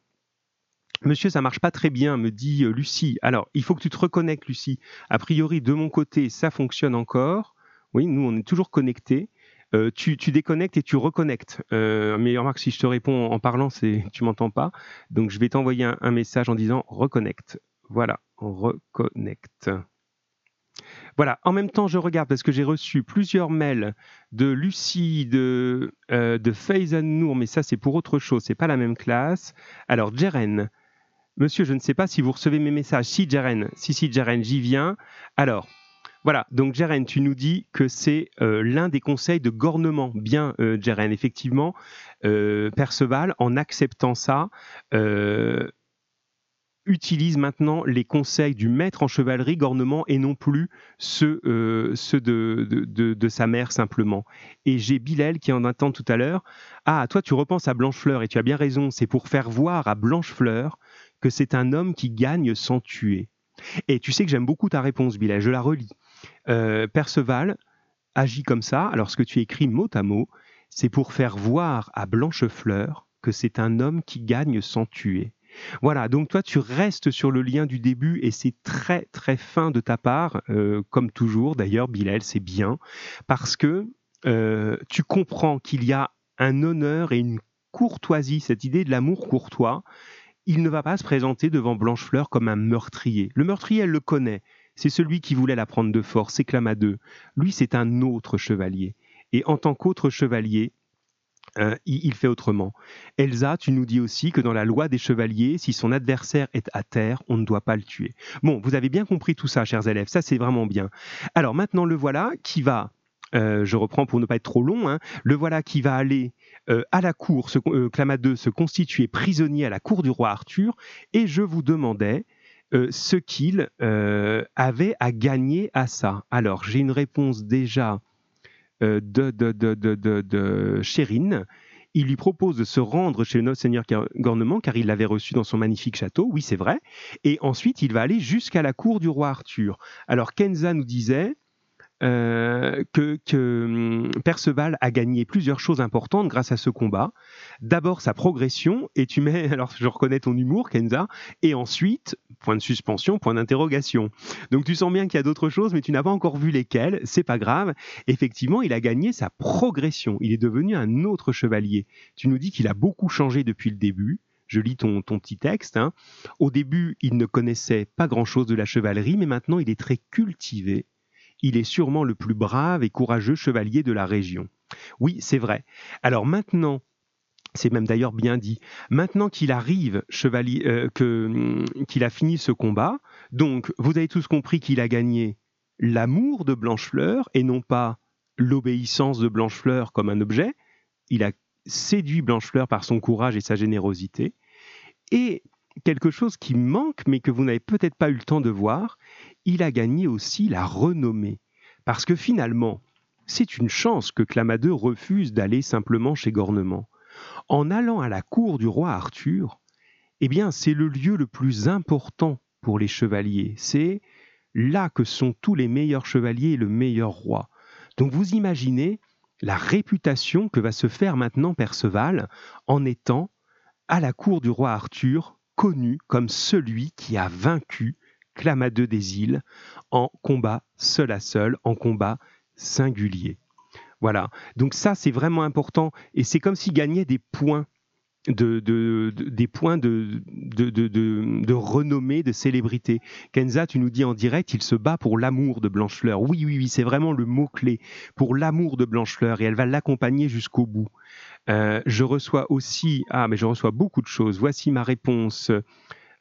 Monsieur, ça marche pas très bien, me dit Lucie. Alors, il faut que tu te reconnectes, Lucie. A priori, de mon côté, ça fonctionne encore. Oui, nous, on est toujours connectés. Euh, tu, déconnectes et tu reconnectes. Euh, mais remarque, si je te réponds en parlant, c'est <laughs> tu m'entends pas. Donc, je vais t'envoyer un, message en disant reconnecte. Voilà, on reconnecte. Voilà, en même temps, je regarde parce que j'ai reçu plusieurs mails de Lucie, de, euh, Nour, mais ça, c'est pour autre chose, c'est pas la même classe. Alors, Jeren, monsieur, je ne sais pas si vous recevez mes messages. Si, Jeren, si, si, Jeren, j'y viens. Alors, voilà, donc Jeren, tu nous dis que c'est euh, l'un des conseils de gornement. Bien, euh, Jeren, effectivement, euh, Perceval, en acceptant ça, utilise maintenant les conseils du maître en chevalerie gornement et non plus ceux, de, sa mère simplement. Et j'ai Bilal qui en attend tout à l'heure. Ah, toi tu repenses à Blanchefleur et tu as bien raison, c'est pour faire voir à Blanchefleur que c'est un homme qui gagne sans tuer. Et tu sais que j'aime beaucoup ta réponse, Bilal, je la relis. Euh, Perceval agit comme ça. Alors, ce que tu écris mot à mot, c'est pour faire voir à Blanchefleur que c'est un homme qui gagne sans tuer. Voilà, donc toi tu restes sur le lien du début et c'est très très fin de ta part, euh, comme toujours d'ailleurs Bilal, c'est bien, parce que euh, tu comprends qu'il y a un honneur et une courtoisie, cette idée de l'amour courtois. Il ne va pas se présenter devant Blanchefleur comme un meurtrier. Le meurtrier, elle le connaît. C'est celui qui voulait la prendre de force, s'éclama d'eux. Lui, c'est un autre chevalier. Et en tant qu'autre chevalier, euh, il, fait autrement. Elsa, tu nous dis aussi que dans la loi des chevaliers, si son adversaire est à terre, on ne doit pas le tuer. Bon, vous avez bien compris tout ça, chers élèves, ça c'est vraiment bien. Alors maintenant, le voilà qui va, euh, je reprends pour ne pas être trop long, hein, le voilà qui va aller euh, à la cour, se, se constituer prisonnier à la cour du roi Arthur, et je vous demandais euh, ce qu'il euh, avait à gagner à ça. Alors, j'ai une réponse déjà euh, de, de, de, Chérine. Il lui propose de se rendre chez le notre seigneur Gornement car il l'avait reçu dans son magnifique château, oui c'est vrai, et ensuite il va aller jusqu'à la cour du roi Arthur. Alors Kenza nous disait, euh, que, hum, Perceval a gagné plusieurs choses importantes grâce à ce combat. D'abord sa progression, et tu mets, <laughs> alors je reconnais ton humour, Kenza, et ensuite, point de suspension, point d'interrogation. Donc tu sens bien qu'il y a d'autres choses, mais tu n'as pas encore vu lesquelles, c'est pas grave. Effectivement, il a gagné sa progression, il est devenu un autre chevalier. Tu nous dis qu'il a beaucoup changé depuis le début. Je lis ton, ton petit texte. Hein. Au début, il ne connaissait pas grand-chose de la chevalerie, mais maintenant il est très cultivé il est sûrement le plus brave et courageux chevalier de la région. Oui, c'est vrai. Alors maintenant, c'est même d'ailleurs bien dit. Maintenant qu'il arrive, chevalier, euh, hum, qu'il a fini ce combat, donc vous avez tous compris qu'il a gagné l'amour de Blanchefleur et non pas l'obéissance de Blanchefleur comme un objet. Il a séduit Blanchefleur par son courage et sa générosité. Et quelque chose qui manque, mais que vous n'avez peut-être pas eu le temps de voir, il a gagné aussi la renommée. Parce que finalement, c'est une chance que Clamadeux refuse d'aller simplement chez Gornement. En allant à la cour du roi Arthur, eh bien, c'est le lieu le plus important pour les chevaliers. C'est là que sont tous les meilleurs chevaliers et le meilleur roi. Donc vous imaginez la réputation que va se faire maintenant Perceval en étant à la cour du roi Arthur connu comme celui qui a vaincu Clamadeux des îles en combat seul à seul, en combat singulier. Voilà. Donc ça, c'est vraiment important. Et c'est comme s'il gagnait des points de, des points de, de, renommée, de célébrité. Kenza, tu nous dis en direct, il se bat pour l'amour de Blanchefleur. Oui, oui, oui, c'est vraiment le mot-clé pour l'amour de Blanchefleur et elle va l'accompagner jusqu'au bout. Euh, je reçois aussi, ah, mais je reçois beaucoup de choses. Voici ma réponse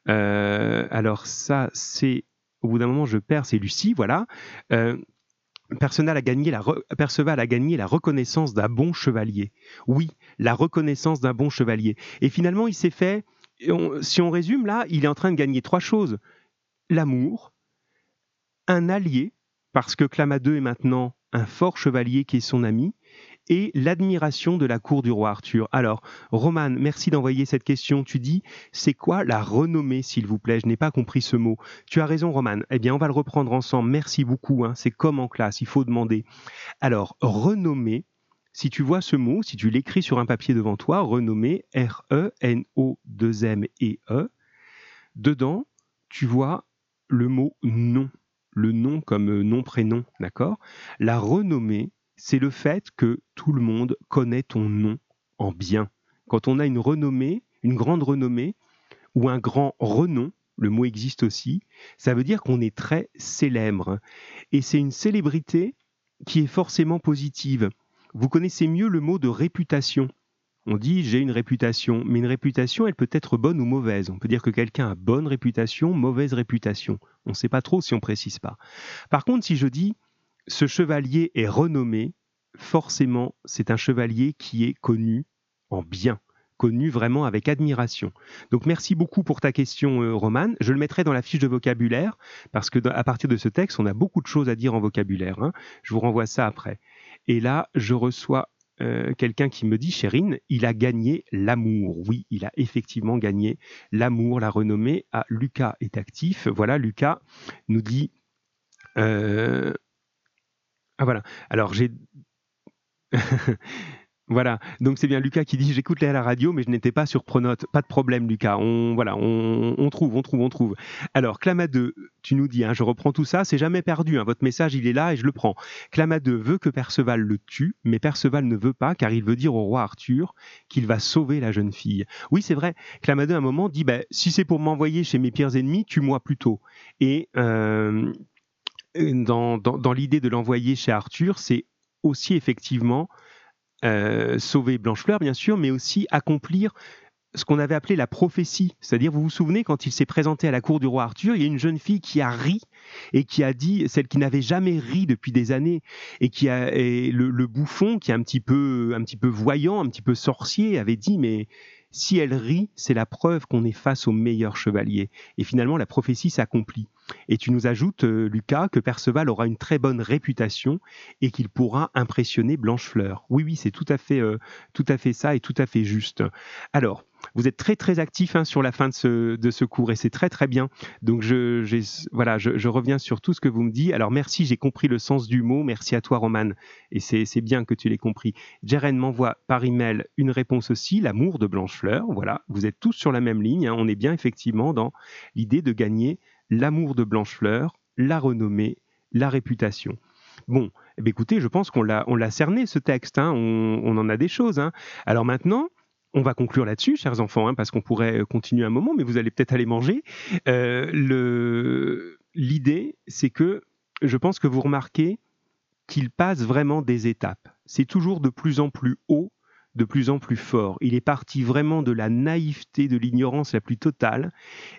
alors ça, c'est au bout d'un moment, je perds, c'est Lucie, voilà. Euh, Perceval a gagné la reconnaissance d'un bon chevalier. Oui, la reconnaissance d'un bon chevalier. Et finalement, il s'est fait, si on résume là, il est en train de gagner trois choses. L'amour, un allié, parce que Clamadeux est maintenant un fort chevalier qui est son ami, et l'admiration de la cour du roi Arthur. Alors, Roman, merci d'envoyer cette question. Tu dis, c'est quoi la renommée, s'il vous plaît? Je n'ai pas compris ce mot. Tu as raison, Roman. Eh bien, on va le reprendre ensemble. Merci beaucoup. Hein. C'est comme en classe, il faut demander. Alors, renommée, si tu vois ce mot, si tu l'écris sur un papier devant toi, renommée, R-E-N-O-2-M-E-E, Dedans, tu vois le mot nom, le nom comme euh, nom-prénom, d'accord? La renommée, c'est le fait que tout le monde connaît ton nom en bien. Quand on a une renommée, une grande renommée, ou un grand renom, le mot existe aussi, ça veut dire qu'on est très célèbre. Et c'est une célébrité qui est forcément positive. Vous connaissez mieux le mot de réputation. On dit j'ai une réputation, mais une réputation, elle peut être bonne ou mauvaise. On peut dire que quelqu'un a bonne réputation, mauvaise réputation. On ne sait pas trop si on précise pas. Par contre, si je dis ce chevalier est renommé, forcément, c'est un chevalier qui est connu en bien connu vraiment avec admiration. Donc merci beaucoup pour ta question, euh, Romane. Je le mettrai dans la fiche de vocabulaire, parce que à partir de ce texte, on a beaucoup de choses à dire en vocabulaire. Hein. Je vous renvoie ça après. Et là, je reçois euh, quelqu'un qui me dit, Chérine, il a gagné l'amour. Oui, il a effectivement gagné l'amour, la renommée. Ah, Lucas est actif. Voilà, Lucas nous dit. Euh, ah voilà. Alors j'ai. <laughs> Voilà, donc c'est bien Lucas qui dit j'écoute à la radio, mais je n'étais pas sur Pronote. Pas de problème, Lucas. On voilà, on, trouve, on trouve, on trouve. Alors Clama 2, tu nous dis, hein, je reprends tout ça, c'est jamais perdu. Hein, votre message, il est là et je le prends. Clama 2 veut que Perceval le tue, mais Perceval ne veut pas car il veut dire au roi Arthur qu'il va sauver la jeune fille. Oui, c'est vrai. Clama 2 à un moment dit, bah, si c'est pour m'envoyer chez mes pires ennemis, tue-moi plutôt. Et euh, dans, l'idée de l'envoyer chez Arthur, c'est aussi effectivement euh, sauver Blanchefleur, bien sûr, mais aussi accomplir ce qu'on avait appelé la prophétie. C'est-à-dire, vous vous souvenez, quand il s'est présenté à la cour du roi Arthur, il y a une jeune fille qui a ri et qui a dit, celle qui n'avait jamais ri depuis des années, et qui a, le, le, bouffon, qui est un petit peu, un petit peu voyant, un petit peu sorcier, avait dit, mais si elle rit, c'est la preuve qu'on est face au meilleur chevalier. Et finalement, la prophétie s'accomplit. Et tu nous ajoutes, euh, Lucas, que Perceval aura une très bonne réputation et qu'il pourra impressionner Blanchefleur. Oui, oui, c'est tout à fait, euh, tout à fait ça et tout à fait juste. Alors, vous êtes très très actif hein, sur la fin de ce, de ce cours et c'est très très bien. Donc je, voilà, je, reviens sur tout ce que vous me dites. Alors merci, j'ai compris le sens du mot. Merci à toi Roman et c'est bien que tu l'aies compris. Jeren m'envoie par email une réponse aussi, l'amour de Blanchefleur. Voilà, vous êtes tous sur la même ligne. Hein. On est bien effectivement dans l'idée de gagner l'amour de Blanchefleur, la renommée, la réputation. Bon, eh écoutez, je pense qu'on l'a, on cerné ce texte, hein. on, en a des choses. Alors maintenant, on va conclure là-dessus, chers enfants, hein, parce qu'on pourrait continuer un moment, mais vous allez peut-être aller manger. Euh, l'idée, c'est que je pense que vous remarquez qu'il passe vraiment des étapes. C'est toujours de plus en plus haut, de plus en plus fort. Il est parti vraiment de la naïveté, de l'ignorance la plus totale,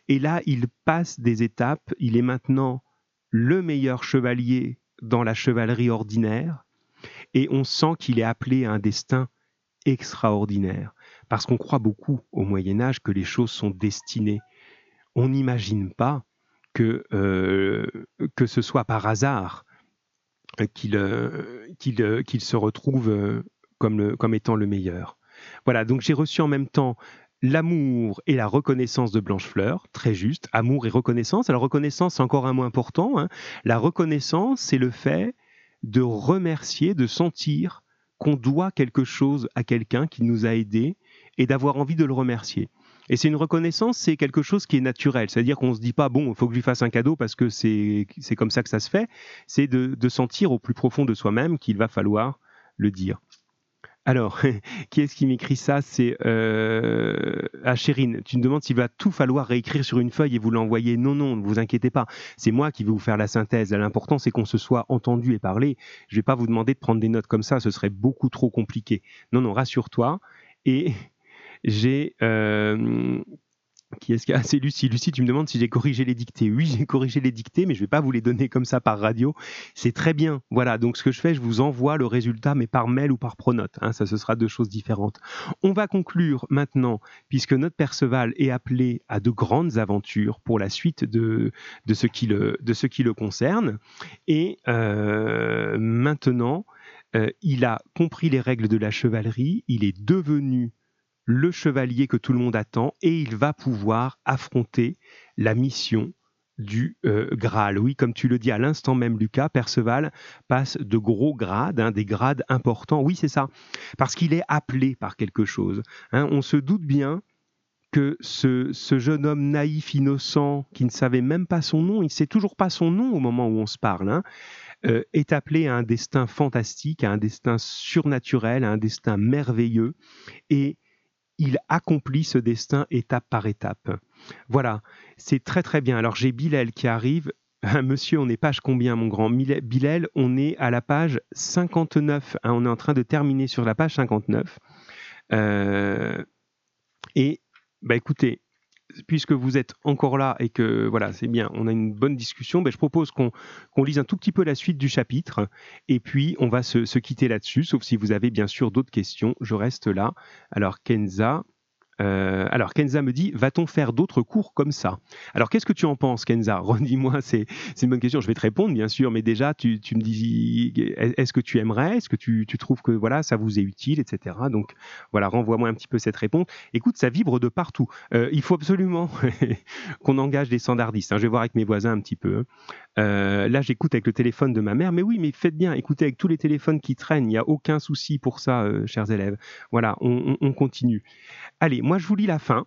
et là, il passe des étapes. Il est maintenant le meilleur chevalier dans la chevalerie ordinaire, et on sent qu'il est appelé à un destin extraordinaire parce qu'on croit beaucoup au Moyen Âge que les choses sont destinées. On n'imagine pas que, euh, que ce soit par hasard qu'il euh, euh, qu'il se retrouve comme, le, comme étant le meilleur. Voilà, donc j'ai reçu en même temps l'amour et la reconnaissance de Blanchefleur, très juste, amour et reconnaissance. Alors reconnaissance, c'est encore un mot important. Hein. La reconnaissance, c'est le fait de remercier, de sentir qu'on doit quelque chose à quelqu'un qui nous a aidés et d'avoir envie de le remercier. Et c'est une reconnaissance, c'est quelque chose qui est naturel. C'est-à-dire qu'on ne se dit pas, bon, il faut que je lui fasse un cadeau parce que c'est comme ça que ça se fait. C'est de, sentir au plus profond de soi-même qu'il va falloir le dire. Alors, <laughs> qui est-ce qui m'écrit ça? C'est euh, ah, Chérine. Tu me demandes s'il va tout falloir réécrire sur une feuille et vous l'envoyer. Non, non, ne vous inquiétez pas. C'est moi qui vais vous faire la synthèse. L'important, c'est qu'on se soit entendu et parlé. Je ne vais pas vous demander de prendre des notes comme ça. Ce serait beaucoup trop compliqué. Non, non, rassure-toi. Et j'ai euh, qui est-ce que ah, c'est Lucie. Lucie, tu me demandes si j'ai corrigé les dictées. Oui, j'ai corrigé les dictées, mais je ne vais pas vous les donner comme ça par radio. C'est très bien. Voilà. Donc, ce que je fais, je vous envoie le résultat, mais par mail ou par pronote. Hein. ça, ce sera deux choses différentes. On va conclure maintenant, puisque notre Perceval est appelé à de grandes aventures pour la suite de, de, ce, qui le, de ce qui le concerne. Et euh, maintenant, euh, il a compris les règles de la chevalerie. Il est devenu le chevalier que tout le monde attend et il va pouvoir affronter la mission du euh, Graal. Oui, comme tu le dis à l'instant même, Lucas, Perceval passe de gros grades, hein, des grades importants. Oui, c'est ça, parce qu'il est appelé par quelque chose. Hein. On se doute bien que ce, jeune homme naïf, innocent, qui ne savait même pas son nom, il ne sait toujours pas son nom au moment où on se parle, hein, euh, est appelé à un destin fantastique, à un destin surnaturel, à un destin merveilleux, et il accomplit ce destin étape par étape. Voilà, c'est très très bien. Alors j'ai Bilal qui arrive. <laughs> Monsieur, on est page combien, mon grand Bilal, on est à la page 59. Hein, on est en train de terminer sur la page 59. Euh, et bah écoutez, puisque vous êtes encore là et que voilà, c'est bien, on a une bonne discussion, bah, je propose qu'on lise un tout petit peu la suite du chapitre et puis on va se, se quitter là-dessus, sauf si vous avez bien sûr d'autres questions, je reste là. Alors Kenza, euh, alors Kenza me dit, va-t-on faire d'autres cours comme ça? Alors qu'est-ce que tu en penses Kenza? <laughs> Redis-moi, c'est une bonne question, je vais te répondre bien sûr, mais déjà tu, me dis, est-ce que tu aimerais? Est-ce que tu, trouves que voilà ça vous est utile, etc. Donc voilà, renvoie-moi un petit peu cette réponse. Écoute, ça vibre de partout. Euh, il faut absolument <laughs> qu'on engage des standardistes. Hein. Je vais voir avec mes voisins un petit peu. Hein. Euh, là, j'écoute avec le téléphone de ma mère, mais oui, mais faites bien, écoutez avec tous les téléphones qui traînent, il n'y a aucun souci pour ça, chers élèves. Voilà, on, on continue. Allez, moi je vous lis la fin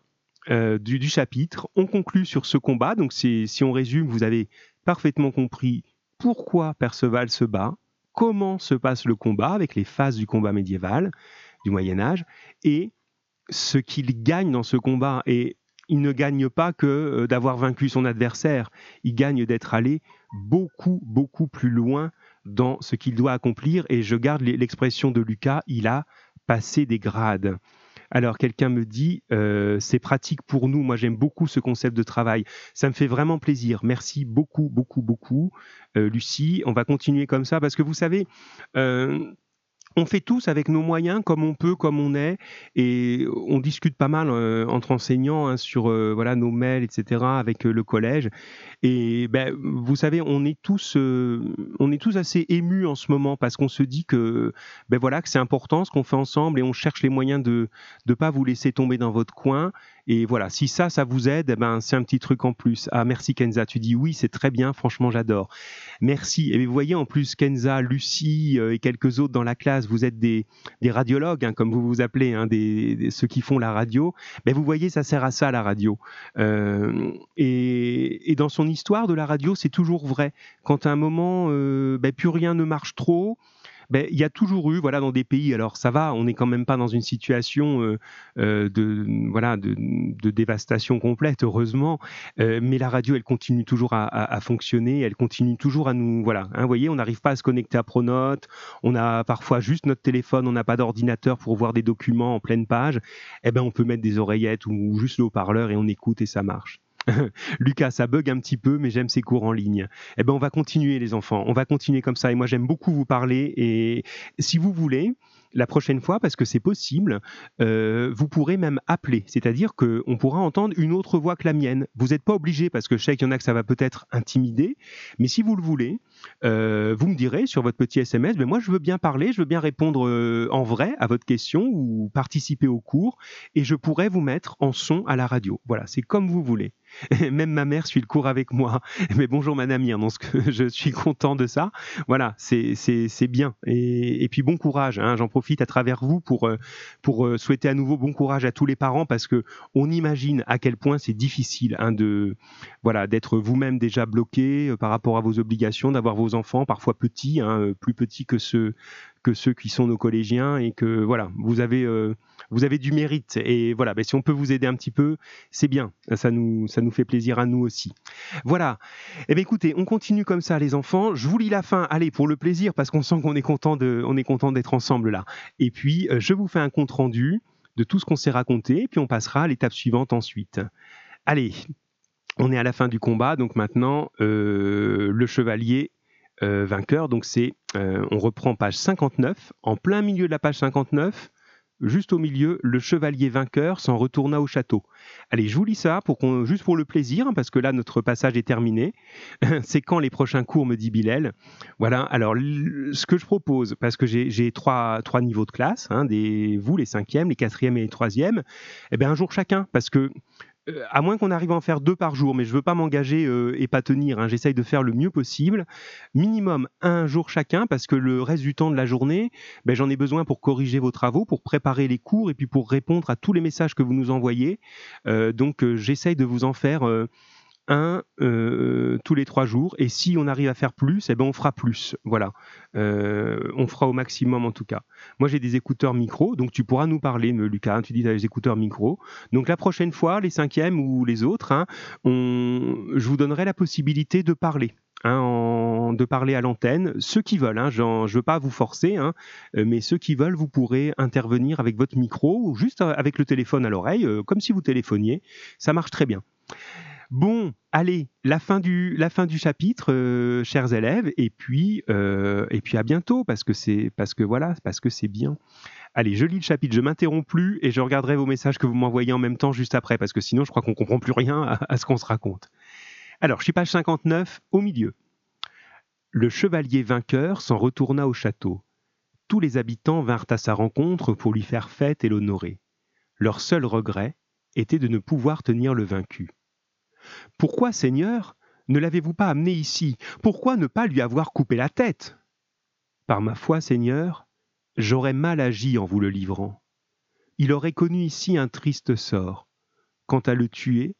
euh, du, chapitre. On conclut sur ce combat. Donc si on résume, vous avez parfaitement compris pourquoi Perceval se bat, comment se passe le combat avec les phases du combat médiéval, du Moyen Âge, et ce qu'il gagne dans ce combat. Et il ne gagne pas que euh, d'avoir vaincu son adversaire, il gagne d'être allé beaucoup, beaucoup plus loin dans ce qu'il doit accomplir. Et je garde l'expression de Lucas, il a passé des grades. Alors quelqu'un me dit, euh, c'est pratique pour nous, moi j'aime beaucoup ce concept de travail, ça me fait vraiment plaisir, merci beaucoup, beaucoup, beaucoup, euh, Lucie, on va continuer comme ça, parce que vous savez, euh, on fait tous avec nos moyens, comme on peut, comme on est, et on discute pas mal euh, entre enseignants hein, sur euh, voilà nos mails, etc. avec euh, le collège. Et ben, vous savez, on est tous, on est tous assez émus en ce moment parce qu'on se dit que ben voilà que c'est important ce qu'on fait ensemble et on cherche les moyens de ne pas vous laisser tomber dans votre coin et voilà, si ça, ça vous aide, eh ben, c'est un petit truc en plus. Ah, merci Kenza, tu dis oui, c'est très bien, franchement, j'adore. Merci. Et vous voyez, en plus, Kenza, Lucie euh, et quelques autres dans la classe, vous êtes des, radiologues, hein, comme vous vous appelez, hein, des, ceux qui font la radio. Ben, vous voyez, ça sert à ça, la radio. Euh, et, et, dans son histoire de la radio, c'est toujours vrai. Quand à un moment, euh, ben, plus rien ne marche trop, ben, il y a toujours eu, voilà, dans des pays, alors ça va, on n'est quand même pas dans une situation euh, euh, de, voilà, de, dévastation complète, heureusement, euh, mais la radio, elle continue toujours à, fonctionner, elle continue toujours à nous, voilà, hein, vous voyez, on n'arrive pas à se connecter à Pronote, on a parfois juste notre téléphone, on n'a pas d'ordinateur pour voir des documents en pleine page, eh ben on peut mettre des oreillettes ou juste le haut-parleur et on écoute et ça marche. <laughs> Lucas, ça bug un petit peu, mais j'aime ces cours en ligne. Eh ben, on va continuer, les enfants. On va continuer comme ça. Et moi, j'aime beaucoup vous parler. Et si vous voulez, la prochaine fois, parce que c'est possible, euh, vous pourrez même appeler, c'est-à-dire qu'on pourra entendre une autre voix que la mienne. Vous n'êtes pas obligé, parce que je sais qu'il y en a que ça va peut-être intimider, mais si vous le voulez, euh, vous me direz sur votre petit SMS, mais moi je veux bien parler, je veux bien répondre euh, en vrai à votre question ou participer au cours, et je pourrais vous mettre en son à la radio. Voilà, c'est comme vous voulez. <laughs> Même ma mère suit le cours avec moi. <laughs> Mais bonjour madame donc <laughs> je suis content de ça. Voilà, c'est bien. Et, puis bon courage. Hein. J'en profite à travers vous pour, euh, pour euh, souhaiter à nouveau bon courage à tous les parents parce que on imagine à quel point c'est difficile hein, de voilà d'être vous-même déjà bloqué euh, par rapport à vos obligations, d'avoir vos enfants parfois petits, hein, plus petits que ceux que ceux qui sont nos collégiens et que voilà, vous avez vous avez du mérite. Et voilà, ben, si on peut vous aider un petit peu, c'est bien. Ça nous, ça nous fait plaisir à nous aussi. Voilà. Eh bien, écoutez, on continue comme ça, les enfants. Je vous lis la fin. Allez, pour le plaisir, parce qu'on sent qu'on est content de, on est content d'être ensemble là. Et puis, euh, je vous fais un compte rendu de tout ce qu'on s'est raconté, et puis on passera à l'étape suivante ensuite. Allez, on est à la fin du combat, donc maintenant, euh, le chevalier euh, vainqueur. Donc c'est, on reprend page 59. En plein milieu de la page 59, juste au milieu, le chevalier vainqueur s'en retourna au château. Allez, je vous lis ça pour qu'on, juste pour le plaisir, hein, parce que là notre passage est terminé. <laughs> C'est quand les prochains cours, me dit Bilal. Voilà. Alors, ce que je propose, parce que j'ai trois, trois niveaux de classe, hein, des vous les cinquièmes, les quatrièmes et les troisièmes. Eh bien, un jour chacun, parce que euh, à moins qu'on arrive à en faire deux par jour, mais je veux pas m'engager euh, et pas tenir. Hein. J'essaye de faire le mieux possible. Minimum un jour chacun, parce que le reste du temps de la journée, ben, j'en ai besoin pour corriger vos travaux, pour préparer les cours et puis pour répondre à tous les messages que vous nous envoyez. Euh, donc j'essaye de vous en faire un euh, tous les trois jours. Et si on arrive à faire plus, eh ben on fera plus. Voilà. Euh, on fera au maximum en tout cas. Moi j'ai des écouteurs micro, donc tu pourras nous parler, Lucas. Hein, tu dis tu as des écouteurs micro. Donc la prochaine fois, les cinquièmes ou les autres, hein, je vous donnerai la possibilité de parler. Hein, de parler à l'antenne. Ceux qui veulent, je ne veux pas vous forcer, euh, mais ceux qui veulent, vous pourrez intervenir avec votre micro ou juste avec le téléphone à l'oreille, comme si vous téléphoniez. Ça marche très bien. Bon, allez, la fin du, chapitre, euh, chers élèves, et puis, euh, et puis à bientôt, parce que c'est, parce que voilà, parce que c'est bien. Allez, je lis le chapitre, je m'interromps plus et je regarderai vos messages que vous m'envoyez en même temps juste après, parce que sinon je crois qu'on comprend plus rien à, à ce qu'on se raconte. Alors, je suis page 59, au milieu. Le chevalier vainqueur s'en retourna au château. Tous les habitants vinrent à sa rencontre pour lui faire fête et l'honorer. Leur seul regret était de ne pouvoir tenir le vaincu. Pourquoi, Seigneur, ne l'avez-vous pas amené ici? Pourquoi ne pas lui avoir coupé la tête? Par ma foi, Seigneur, j'aurais mal agi en vous le livrant. Il aurait connu ici un triste sort. Quant à le tuer,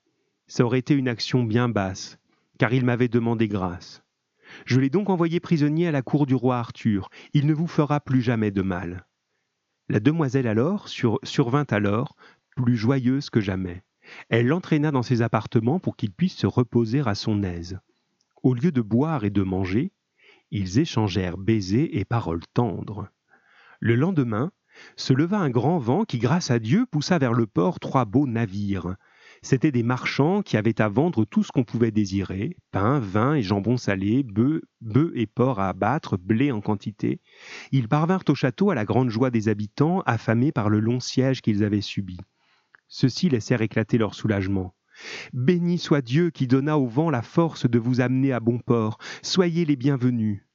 ça aurait été une action bien basse, car il m'avait demandé grâce. Je l'ai donc envoyé prisonnier à la cour du roi Arthur. Il ne vous fera plus jamais de mal. La demoiselle alors survint alors, plus joyeuse que jamais. Elle l'entraîna dans ses appartements pour qu'il puisse se reposer à son aise. Au lieu de boire et de manger, ils échangèrent baisers et paroles tendres. Le lendemain, se leva un grand vent qui, grâce à Dieu, poussa vers le port trois beaux navires. C'étaient des marchands qui avaient à vendre tout ce qu'on pouvait désirer pain, vin et jambon salé, bœufs, bœufs et porcs à abattre, blé en quantité. Ils parvinrent au château à la grande joie des habitants, affamés par le long siège qu'ils avaient subi. Ceux-ci laissèrent éclater leur soulagement. Béni soit Dieu qui donna au vent la force de vous amener à bon port. Soyez les bienvenus.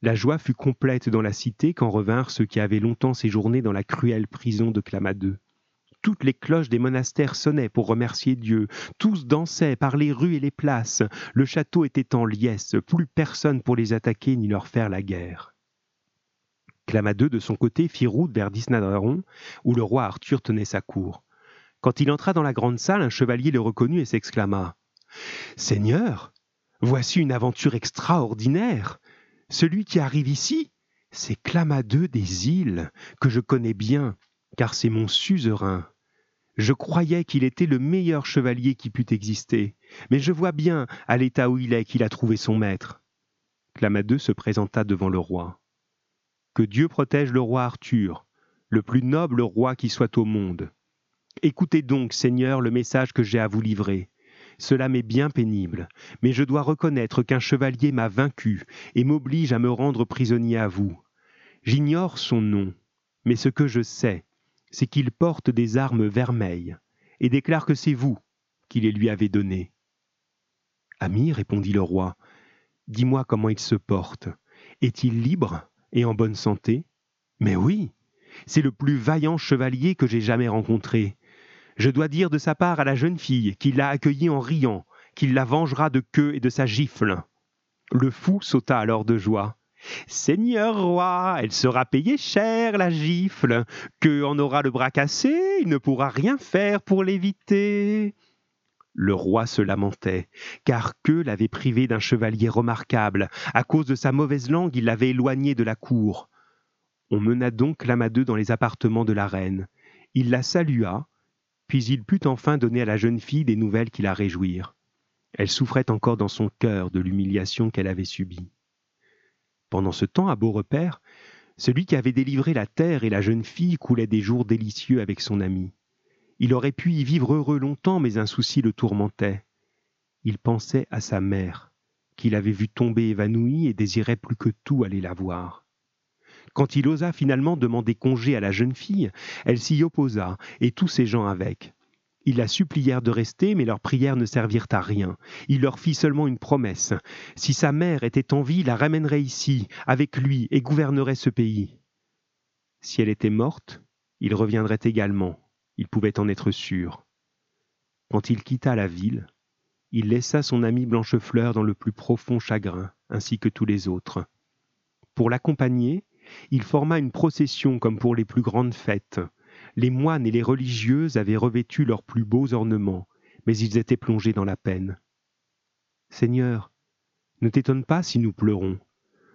La joie fut complète dans la cité quand revinrent ceux qui avaient longtemps séjourné dans la cruelle prison de Clamadeux. Toutes les cloches des monastères sonnaient pour remercier Dieu. Tous dansaient par les rues et les places. Le château était en liesse, plus personne pour les attaquer ni leur faire la guerre. Clamadeux, de son côté, fit route vers Disnadaron, où le roi Arthur tenait sa cour. Quand il entra dans la grande salle, un chevalier le reconnut et s'exclama Seigneur, voici une aventure extraordinaire. Celui qui arrive ici, c'est Clamadeux des îles, que je connais bien, car c'est mon suzerain. Je croyais qu'il était le meilleur chevalier qui pût exister, mais je vois bien, à l'état où il est, qu'il a trouvé son maître. Clamadeux se présenta devant le roi. Que Dieu protège le roi Arthur, le plus noble roi qui soit au monde. Écoutez donc, Seigneur, le message que j'ai à vous livrer. Cela m'est bien pénible, mais je dois reconnaître qu'un chevalier m'a vaincu et m'oblige à me rendre prisonnier à vous. J'ignore son nom, mais ce que je sais, c'est qu'il porte des armes vermeilles, et déclare que c'est vous qui les lui avez données. Ami, répondit le roi, dis-moi comment il se porte. Est-il libre et en bonne santé? Mais oui, c'est le plus vaillant chevalier que j'ai jamais rencontré. Je dois dire de sa part à la jeune fille qu'il l'a accueillie en riant, qu'il la vengera de queue et de sa gifle. Le fou sauta alors de joie. Seigneur roi, elle sera payée cher, la gifle. Que en aura le bras cassé, il ne pourra rien faire pour l'éviter. Le roi se lamentait, car que l'avait privé d'un chevalier remarquable. À cause de sa mauvaise langue, il l'avait éloigné de la cour. On mena donc Clamadeux dans les appartements de la reine. Il la salua, puis il put enfin donner à la jeune fille des nouvelles qui la réjouirent. Elle souffrait encore dans son cœur de l'humiliation qu'elle avait subie. Pendant ce temps, à Beaurepaire, celui qui avait délivré la terre et la jeune fille coulait des jours délicieux avec son ami. Il aurait pu y vivre heureux longtemps, mais un souci le tourmentait. Il pensait à sa mère, qu'il avait vue tomber évanouie et désirait plus que tout aller la voir. Quand il osa finalement demander congé à la jeune fille, elle s'y opposa, et tous ses gens avec. Ils la supplièrent de rester, mais leurs prières ne servirent à rien. Il leur fit seulement une promesse. Si sa mère était en vie, la ramènerait ici, avec lui, et gouvernerait ce pays. Si elle était morte, il reviendrait également. Il pouvait en être sûr. Quand il quitta la ville, il laissa son ami Blanchefleur dans le plus profond chagrin, ainsi que tous les autres. Pour l'accompagner, il forma une procession comme pour les plus grandes fêtes. Les moines et les religieuses avaient revêtu leurs plus beaux ornements, mais ils étaient plongés dans la peine. Seigneur, ne t'étonne pas si nous pleurons.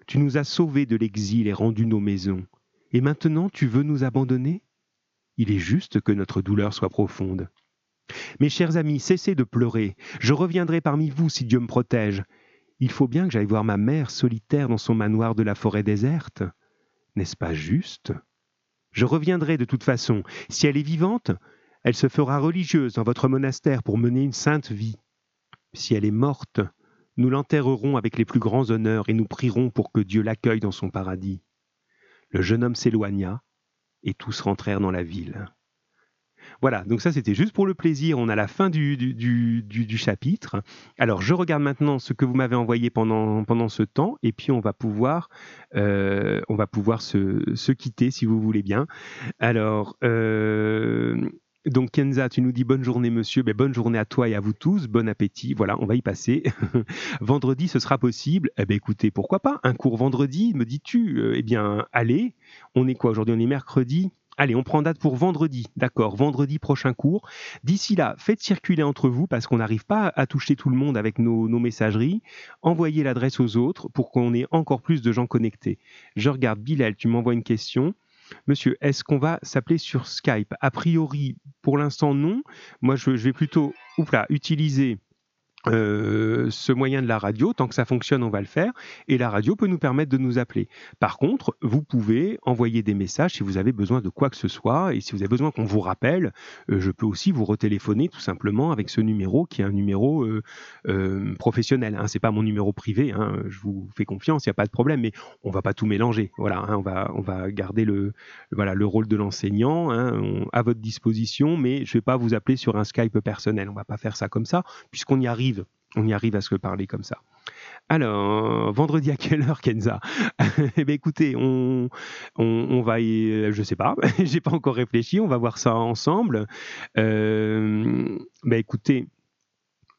Tu nous as sauvés de l'exil et rendu nos maisons. Et maintenant tu veux nous abandonner? Il est juste que notre douleur soit profonde. Mes chers amis, cessez de pleurer. Je reviendrai parmi vous si Dieu me protège. Il faut bien que j'aille voir ma mère solitaire dans son manoir de la forêt déserte. N'est-ce pas juste? Je reviendrai de toute façon. Si elle est vivante, elle se fera religieuse dans votre monastère pour mener une sainte vie. Si elle est morte, nous l'enterrerons avec les plus grands honneurs et nous prierons pour que Dieu l'accueille dans son paradis. Le jeune homme s'éloigna, et tous rentrèrent dans la ville. Voilà, donc ça c'était juste pour le plaisir, on a la fin du, du, chapitre. Alors je regarde maintenant ce que vous m'avez envoyé pendant, pendant ce temps, et puis on va pouvoir, euh, on va pouvoir se, se, quitter si vous voulez bien. Alors, euh, donc Kenza, tu nous dis bonne journée monsieur, ben, bonne journée à toi et à vous tous, bon appétit, voilà, on va y passer. <laughs> vendredi, ce sera possible. Eh bien écoutez, pourquoi pas? Un cours vendredi, me dis-tu? Euh, Eh bien allez, on est quoi? Aujourd'hui On est mercredi Allez, on prend date pour vendredi, d'accord, vendredi prochain cours. D'ici là, faites circuler entre vous parce qu'on n'arrive pas à toucher tout le monde avec nos, messageries. Envoyez l'adresse aux autres pour qu'on ait encore plus de gens connectés. Je regarde Bilal, tu m'envoies une question. Monsieur, est-ce qu'on va s'appeler sur Skype? A priori, pour l'instant, non. Moi, je, vais plutôt utiliser euh, ce moyen de la radio, tant que ça fonctionne, on va le faire, et la radio peut nous permettre de nous appeler. Par contre, vous pouvez envoyer des messages si vous avez besoin de quoi que ce soit, et si vous avez besoin qu'on vous rappelle, euh, je peux aussi vous retéléphoner tout simplement avec ce numéro qui est un numéro euh, professionnel. Hein. C'est pas mon numéro privé, hein. je vous fais confiance, il n'y a pas de problème, mais on va pas tout mélanger. Voilà, hein. on va on va garder le voilà le rôle de l'enseignant hein, à votre disposition, mais je vais pas vous appeler sur un Skype personnel. On va pas faire ça comme ça, puisqu'on y arrive on y arrive à se parler comme ça. Alors, vendredi à quelle heure, Kenza? <laughs> Eh bien, écoutez, on, on, va y, je sais pas, <laughs> j'ai pas encore réfléchi, on va voir ça ensemble. Euh, ben, écoutez,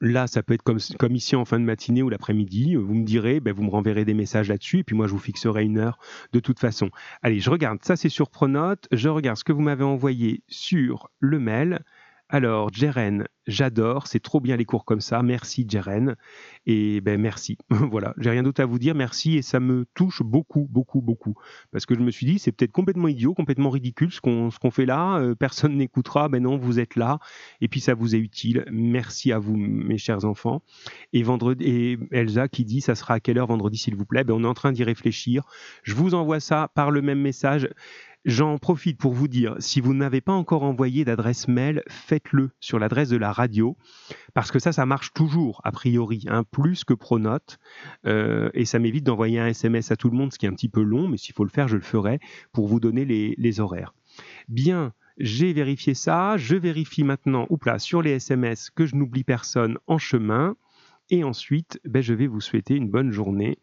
là, ça peut être comme, comme ici en fin de matinée ou l'après-midi. Vous me direz, ben, vous me renverrez des messages là-dessus, et puis moi, je vous fixerai une heure de toute façon. Allez, je regarde, ça c'est sur Pronote, je regarde ce que vous m'avez envoyé sur le mail. Alors, Jeren, j'adore, c'est trop bien les cours comme ça. Merci, Jeren. Et ben merci. <laughs> voilà, j'ai rien d'autre à vous dire. Merci et ça me touche beaucoup, beaucoup, beaucoup. Parce que je me suis dit, c'est peut-être complètement idiot, complètement ridicule ce qu'on qu'on fait là. Euh, personne n'écoutera. Ben non, vous êtes là. Et puis ça vous est utile. Merci à vous, mes chers enfants. Et vendredi, Elsa qui dit, ça sera à quelle heure vendredi, s'il vous plaît? Ben on est en train d'y réfléchir. Je vous envoie ça par le même message. J'en profite pour vous dire, si vous n'avez pas encore envoyé d'adresse mail, faites-le sur l'adresse de la radio, parce que ça, ça marche toujours, a priori, hein, plus que Pronote, euh, et ça m'évite d'envoyer un SMS à tout le monde, ce qui est un petit peu long, mais s'il faut le faire, je le ferai, pour vous donner les, horaires. Bien, j'ai vérifié ça, je vérifie maintenant, là, sur les SMS, que je n'oublie personne en chemin, et ensuite, ben, je vais vous souhaiter une bonne journée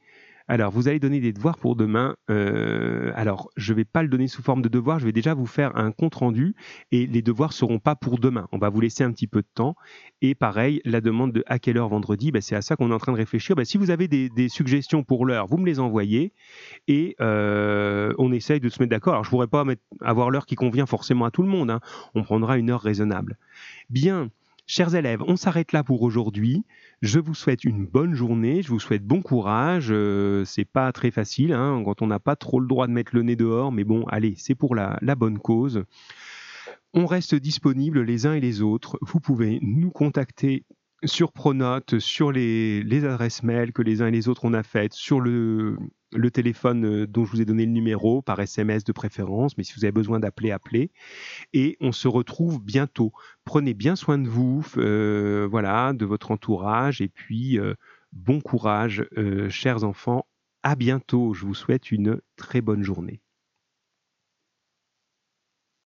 alors, vous allez donner des devoirs pour demain. Euh, alors, je ne vais pas le donner sous forme de devoir, je vais déjà vous faire un compte rendu et les devoirs ne seront pas pour demain. On va vous laisser un petit peu de temps. Et pareil, la demande de à quelle heure vendredi, ben, c'est à ça qu'on est en train de réfléchir. Ben, si vous avez des, suggestions pour l'heure, vous me les envoyez et euh, on essaye de se mettre d'accord. Alors, je ne pourrais pas avoir l'heure qui convient forcément à tout le monde. Hein. On prendra une heure raisonnable. Bien. Chers élèves, on s'arrête là pour aujourd'hui. Je vous souhaite une bonne journée, je vous souhaite bon courage. Euh, c'est pas très facile hein, quand on n'a pas trop le droit de mettre le nez dehors, mais bon, allez, c'est pour la, bonne cause. On reste disponibles les uns et les autres. Vous pouvez nous contacter sur Pronote, sur les, les, adresses mail que les uns et les autres on a faites, sur le, le téléphone euh, dont je vous ai donné le numéro, par SMS de préférence, mais si vous avez besoin d'appeler, appelez. Et on se retrouve bientôt. Prenez bien soin de vous, euh, voilà, de votre entourage, et puis euh, bon courage, chers enfants. À bientôt. Je vous souhaite une très bonne journée.